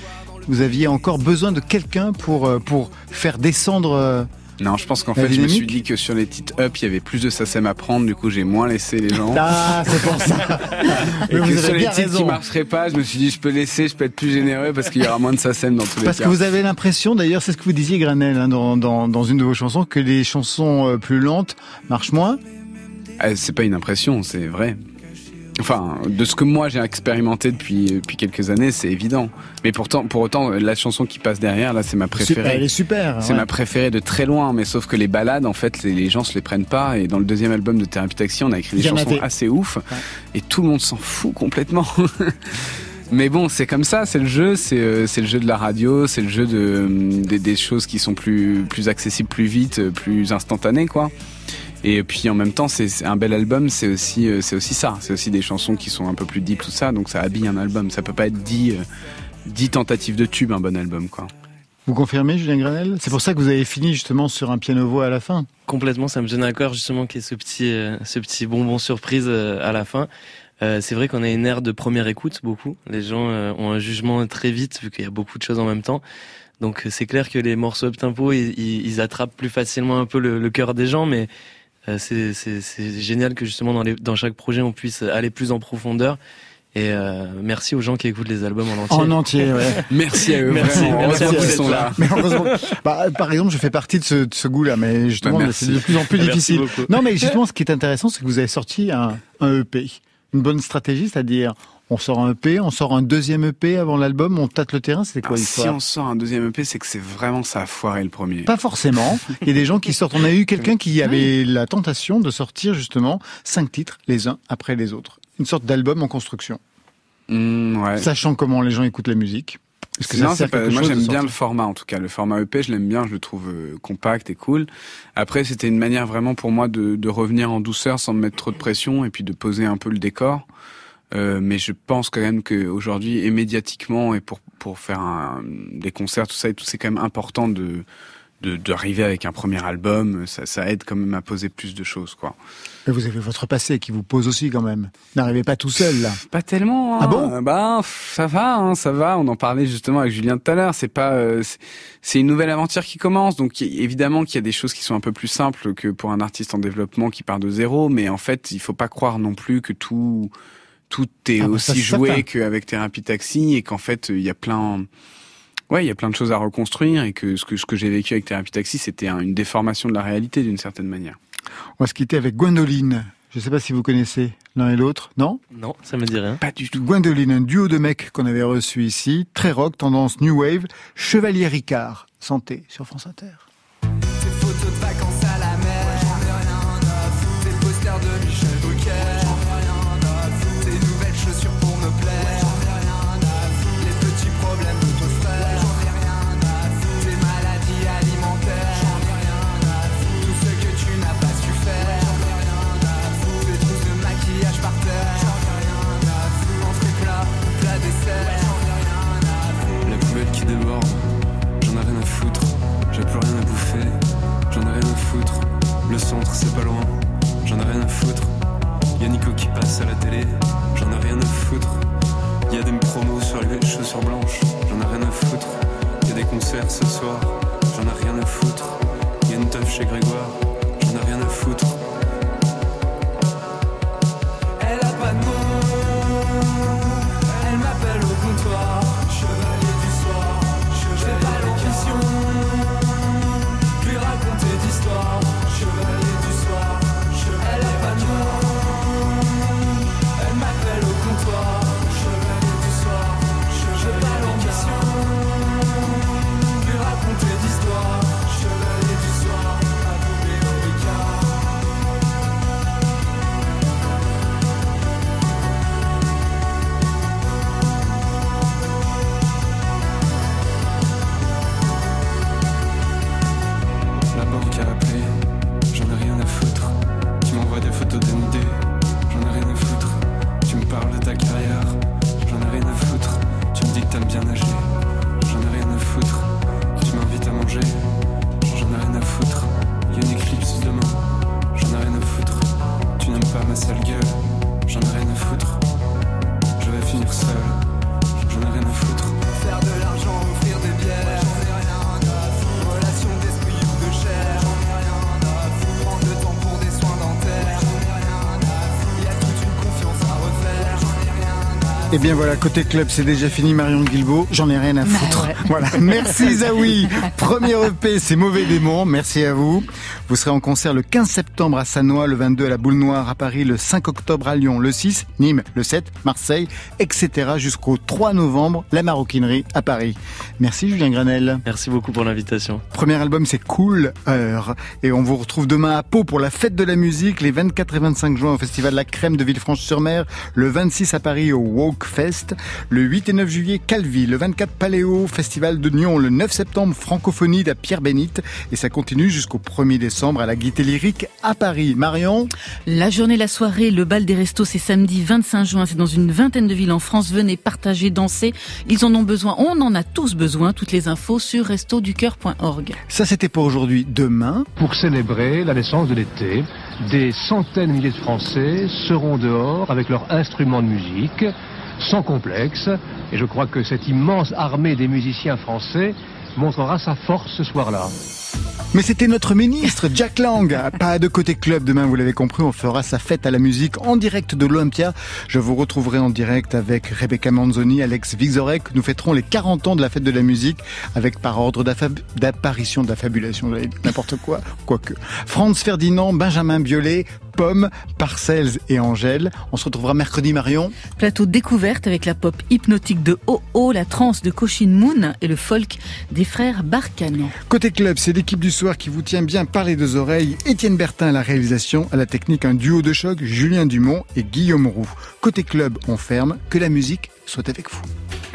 vous aviez encore besoin de quelqu'un pour euh, pour faire descendre. euh, Non, je pense qu'en fait, je me suis dit que sur les titres up, il y avait plus de SACEM à prendre, du coup, j'ai moins laissé les gens. Ah, c'est pour ça. Et que sur les bien titres qui marcheraient pas, je me suis dit, je peux laisser, je peux être plus généreux parce qu'il y aura moins de SACEM dans tous les Parce cas. que vous avez l'impression, d'ailleurs, c'est ce que vous disiez, Granel, hein, dans, dans, dans une de vos chansons, que les chansons euh, plus lentes marchent moins. Ah, c'est pas une impression, c'est vrai. Enfin, de ce que moi j'ai expérimenté depuis, depuis quelques années, c'est évident. Mais pourtant, pour autant, la chanson qui passe derrière, là, c'est ma préférée. Elle est super. C'est ouais. ma préférée de très loin, mais sauf que les balades, en fait, les, les gens se les prennent pas. Et dans le deuxième album de Thérapie Taxi, on a écrit des chansons assez ouf, et tout le monde s'en fout complètement. mais bon, c'est comme ça, c'est le jeu, c'est euh, c'est le jeu de la radio, c'est le jeu de euh, des, des choses qui sont plus plus accessibles, plus vite, euh, plus instantanées, quoi. Et puis en même temps, c'est c'est un bel album, c'est aussi euh, c'est aussi ça, c'est aussi des chansons qui sont un peu plus deep, tout ça, donc ça habille un album. Ça peut pas être dix euh, dix tentatives de tube un bon album, quoi. Vous confirmez, Julien Granel C'est pour ça que vous avez fini justement sur un piano-voix à la fin. Complètement, ça me gêne à cœur justement qu'il y ait ce petit, euh, ce petit bonbon surprise euh, à la fin. Euh, c'est vrai qu'on a une ère de première écoute beaucoup. Les gens euh, ont un jugement très vite vu qu'il y a beaucoup de choses en même temps. Donc euh, c'est clair que les morceaux up tempo, ils, ils- ils attrapent plus facilement un peu le, le cœur des gens, mais euh, c'est c'est- c'est génial que justement dans, les, dans chaque projet on puisse aller plus en profondeur. Et euh, merci aux gens qui écoutent les albums en entier. En entier, ouais. Merci à eux, Merci, merci à vous sont là. là. Mais heureusement, bah, par exemple, je fais partie de ce, de ce goût-là, mais justement, Bah, c'est de plus en plus Merci difficile. Non, mais justement, ce qui est intéressant, c'est que vous avez sorti un, un EP. Une bonne stratégie, c'est-à-dire, on sort un EP, on sort un deuxième EP avant l'album, on tâte le terrain, c'est quoi l'histoire si on sort un deuxième EP, c'est que c'est vraiment ça a foiré le premier. Pas forcément. Il y a des gens qui sortent. On a eu quelqu'un qui avait la tentation de sortir justement cinq titres les uns après les autres. Une sorte d'album en construction. Mmh, ouais. Sachant comment les gens écoutent la musique. Que Non, pas- moi j'aime bien le format en tout cas. Le format EP, je l'aime bien, je le trouve euh, compact et cool. Après, c'était une manière vraiment pour moi de, de revenir en douceur sans me mettre trop de pression et puis de poser un peu le décor. Euh, mais je pense quand même qu'aujourd'hui, et médiatiquement, et pour, pour faire un- des concerts, tout ça, et tout, c'est quand même important de de- d'arriver avec un premier album. Ça, ça aide quand même à poser plus de choses, quoi. Mais vous avez votre passé qui vous pose aussi quand même. N'arrivez pas tout seul là. Pas tellement. Hein. Ah bon? Bah ça va, hein, ça va. On en parlait justement avec Julien tout à l'heure. C'est pas, euh, c'est- une nouvelle aventure qui commence. Donc évidemment qu'il y a des choses qui sont un peu plus simples que pour un artiste en développement qui part de zéro. Mais en fait, il faut pas croire non plus que tout tout est Ah bah, ça, aussi joué qu'avec Thérapie Taxi et qu'en fait il y a plein Ouais, il y a plein de choses à reconstruire et que ce que, ce que j'ai vécu avec Thérapie Taxi, c'était un- une déformation de la réalité d'une certaine manière. On va se quitter avec Gwendoline. Je ne sais pas si vous connaissez l'un et l'autre, non? Non, ça me dit rien. Pas du tout. Gwendoline, un duo de mecs qu'on avait reçu ici, très rock, tendance new wave, Chevalier Ricard, santé sur France Inter. Tes photos de vacances centre, c'est pas loin. J'en ai rien à foutre. Y'a Nico qui passe à la télé. J'en ai rien à foutre. Y'a des promos sur les chaussures blanches. J'en ai rien à foutre. Y'a des concerts ce soir. J'en ai rien à foutre. Y'a une teuf chez Grégoire. J'en ai rien à foutre. Elle a pas de nom, elle m'appelle au comptoir. Bien voilà, côté club, c'est déjà fini Marion Guilbault. J'en ai rien à foutre. Voilà. Merci Zawi. Premier EP, c'est Mauvais Démon. Merci à vous. Vous serez en concert le 15 septembre à Sanois, le 22 à la Boule Noire à Paris, le 5 octobre à Lyon, le 6 Nîmes, le 7 Marseille, etc. jusqu'au 3 novembre, la maroquinerie à Paris. Merci Julien Granel. Merci beaucoup pour l'invitation. Premier album, c'est Cool Heure. Et on vous retrouve demain à Pau pour la fête de la musique, les 24 et 25 juin au Festival La Crème de Villefranche-sur-Mer, le 26 à Paris au Woke Fest, le 8 et 9 juillet Calvi, le 24 Paléo, Festival de Nyon, le 9 septembre Francophonie à Pierre-Bénite, et ça continue jusqu'au 1er décembre à la Gaîté Lyrique à Paris. Marion? La journée, la soirée, le bal des restos, c'est samedi 25 juin. C'est dans une vingtaine de villes en France. Venez partager, danser. Ils en ont besoin. On en a tous besoin. Toutes les infos sur restoducœur.org. Ça, c'était pour aujourd'hui. Demain, Pour célébrer la naissance de l'été, des centaines de milliers de Français seront dehors avec leurs instruments de musique, sans complexe. Et je crois que cette immense armée des musiciens français montrera sa force ce soir-là. Mais c'était notre ministre, Jack Lang. Pas de côté club demain, vous l'avez compris, on fera sa fête à la musique en direct de l'Olympia. Je vous retrouverai en direct avec Rebecca Manzoni, Alex Vizorek. Nous fêterons les 40 ans de la fête de la musique avec par ordre d'apparition, d'affabulation, n'importe quoi, quoique. Franz Ferdinand, Benjamin Biolay, Pomme, Parcells et Angèle. On se retrouvera mercredi, Marion. Plateau découverte avec la pop hypnotique de Oh la trance de Koshin Moon et le folk des frères Barcanan. Côté club, c'est l'équipe du soir qui vous tient bien par les deux oreilles. Étienne Bertin à la réalisation, à la technique un duo de choc, Julien Dumont et Guillaume Roux. Côté club, on ferme. Que la musique soit avec vous.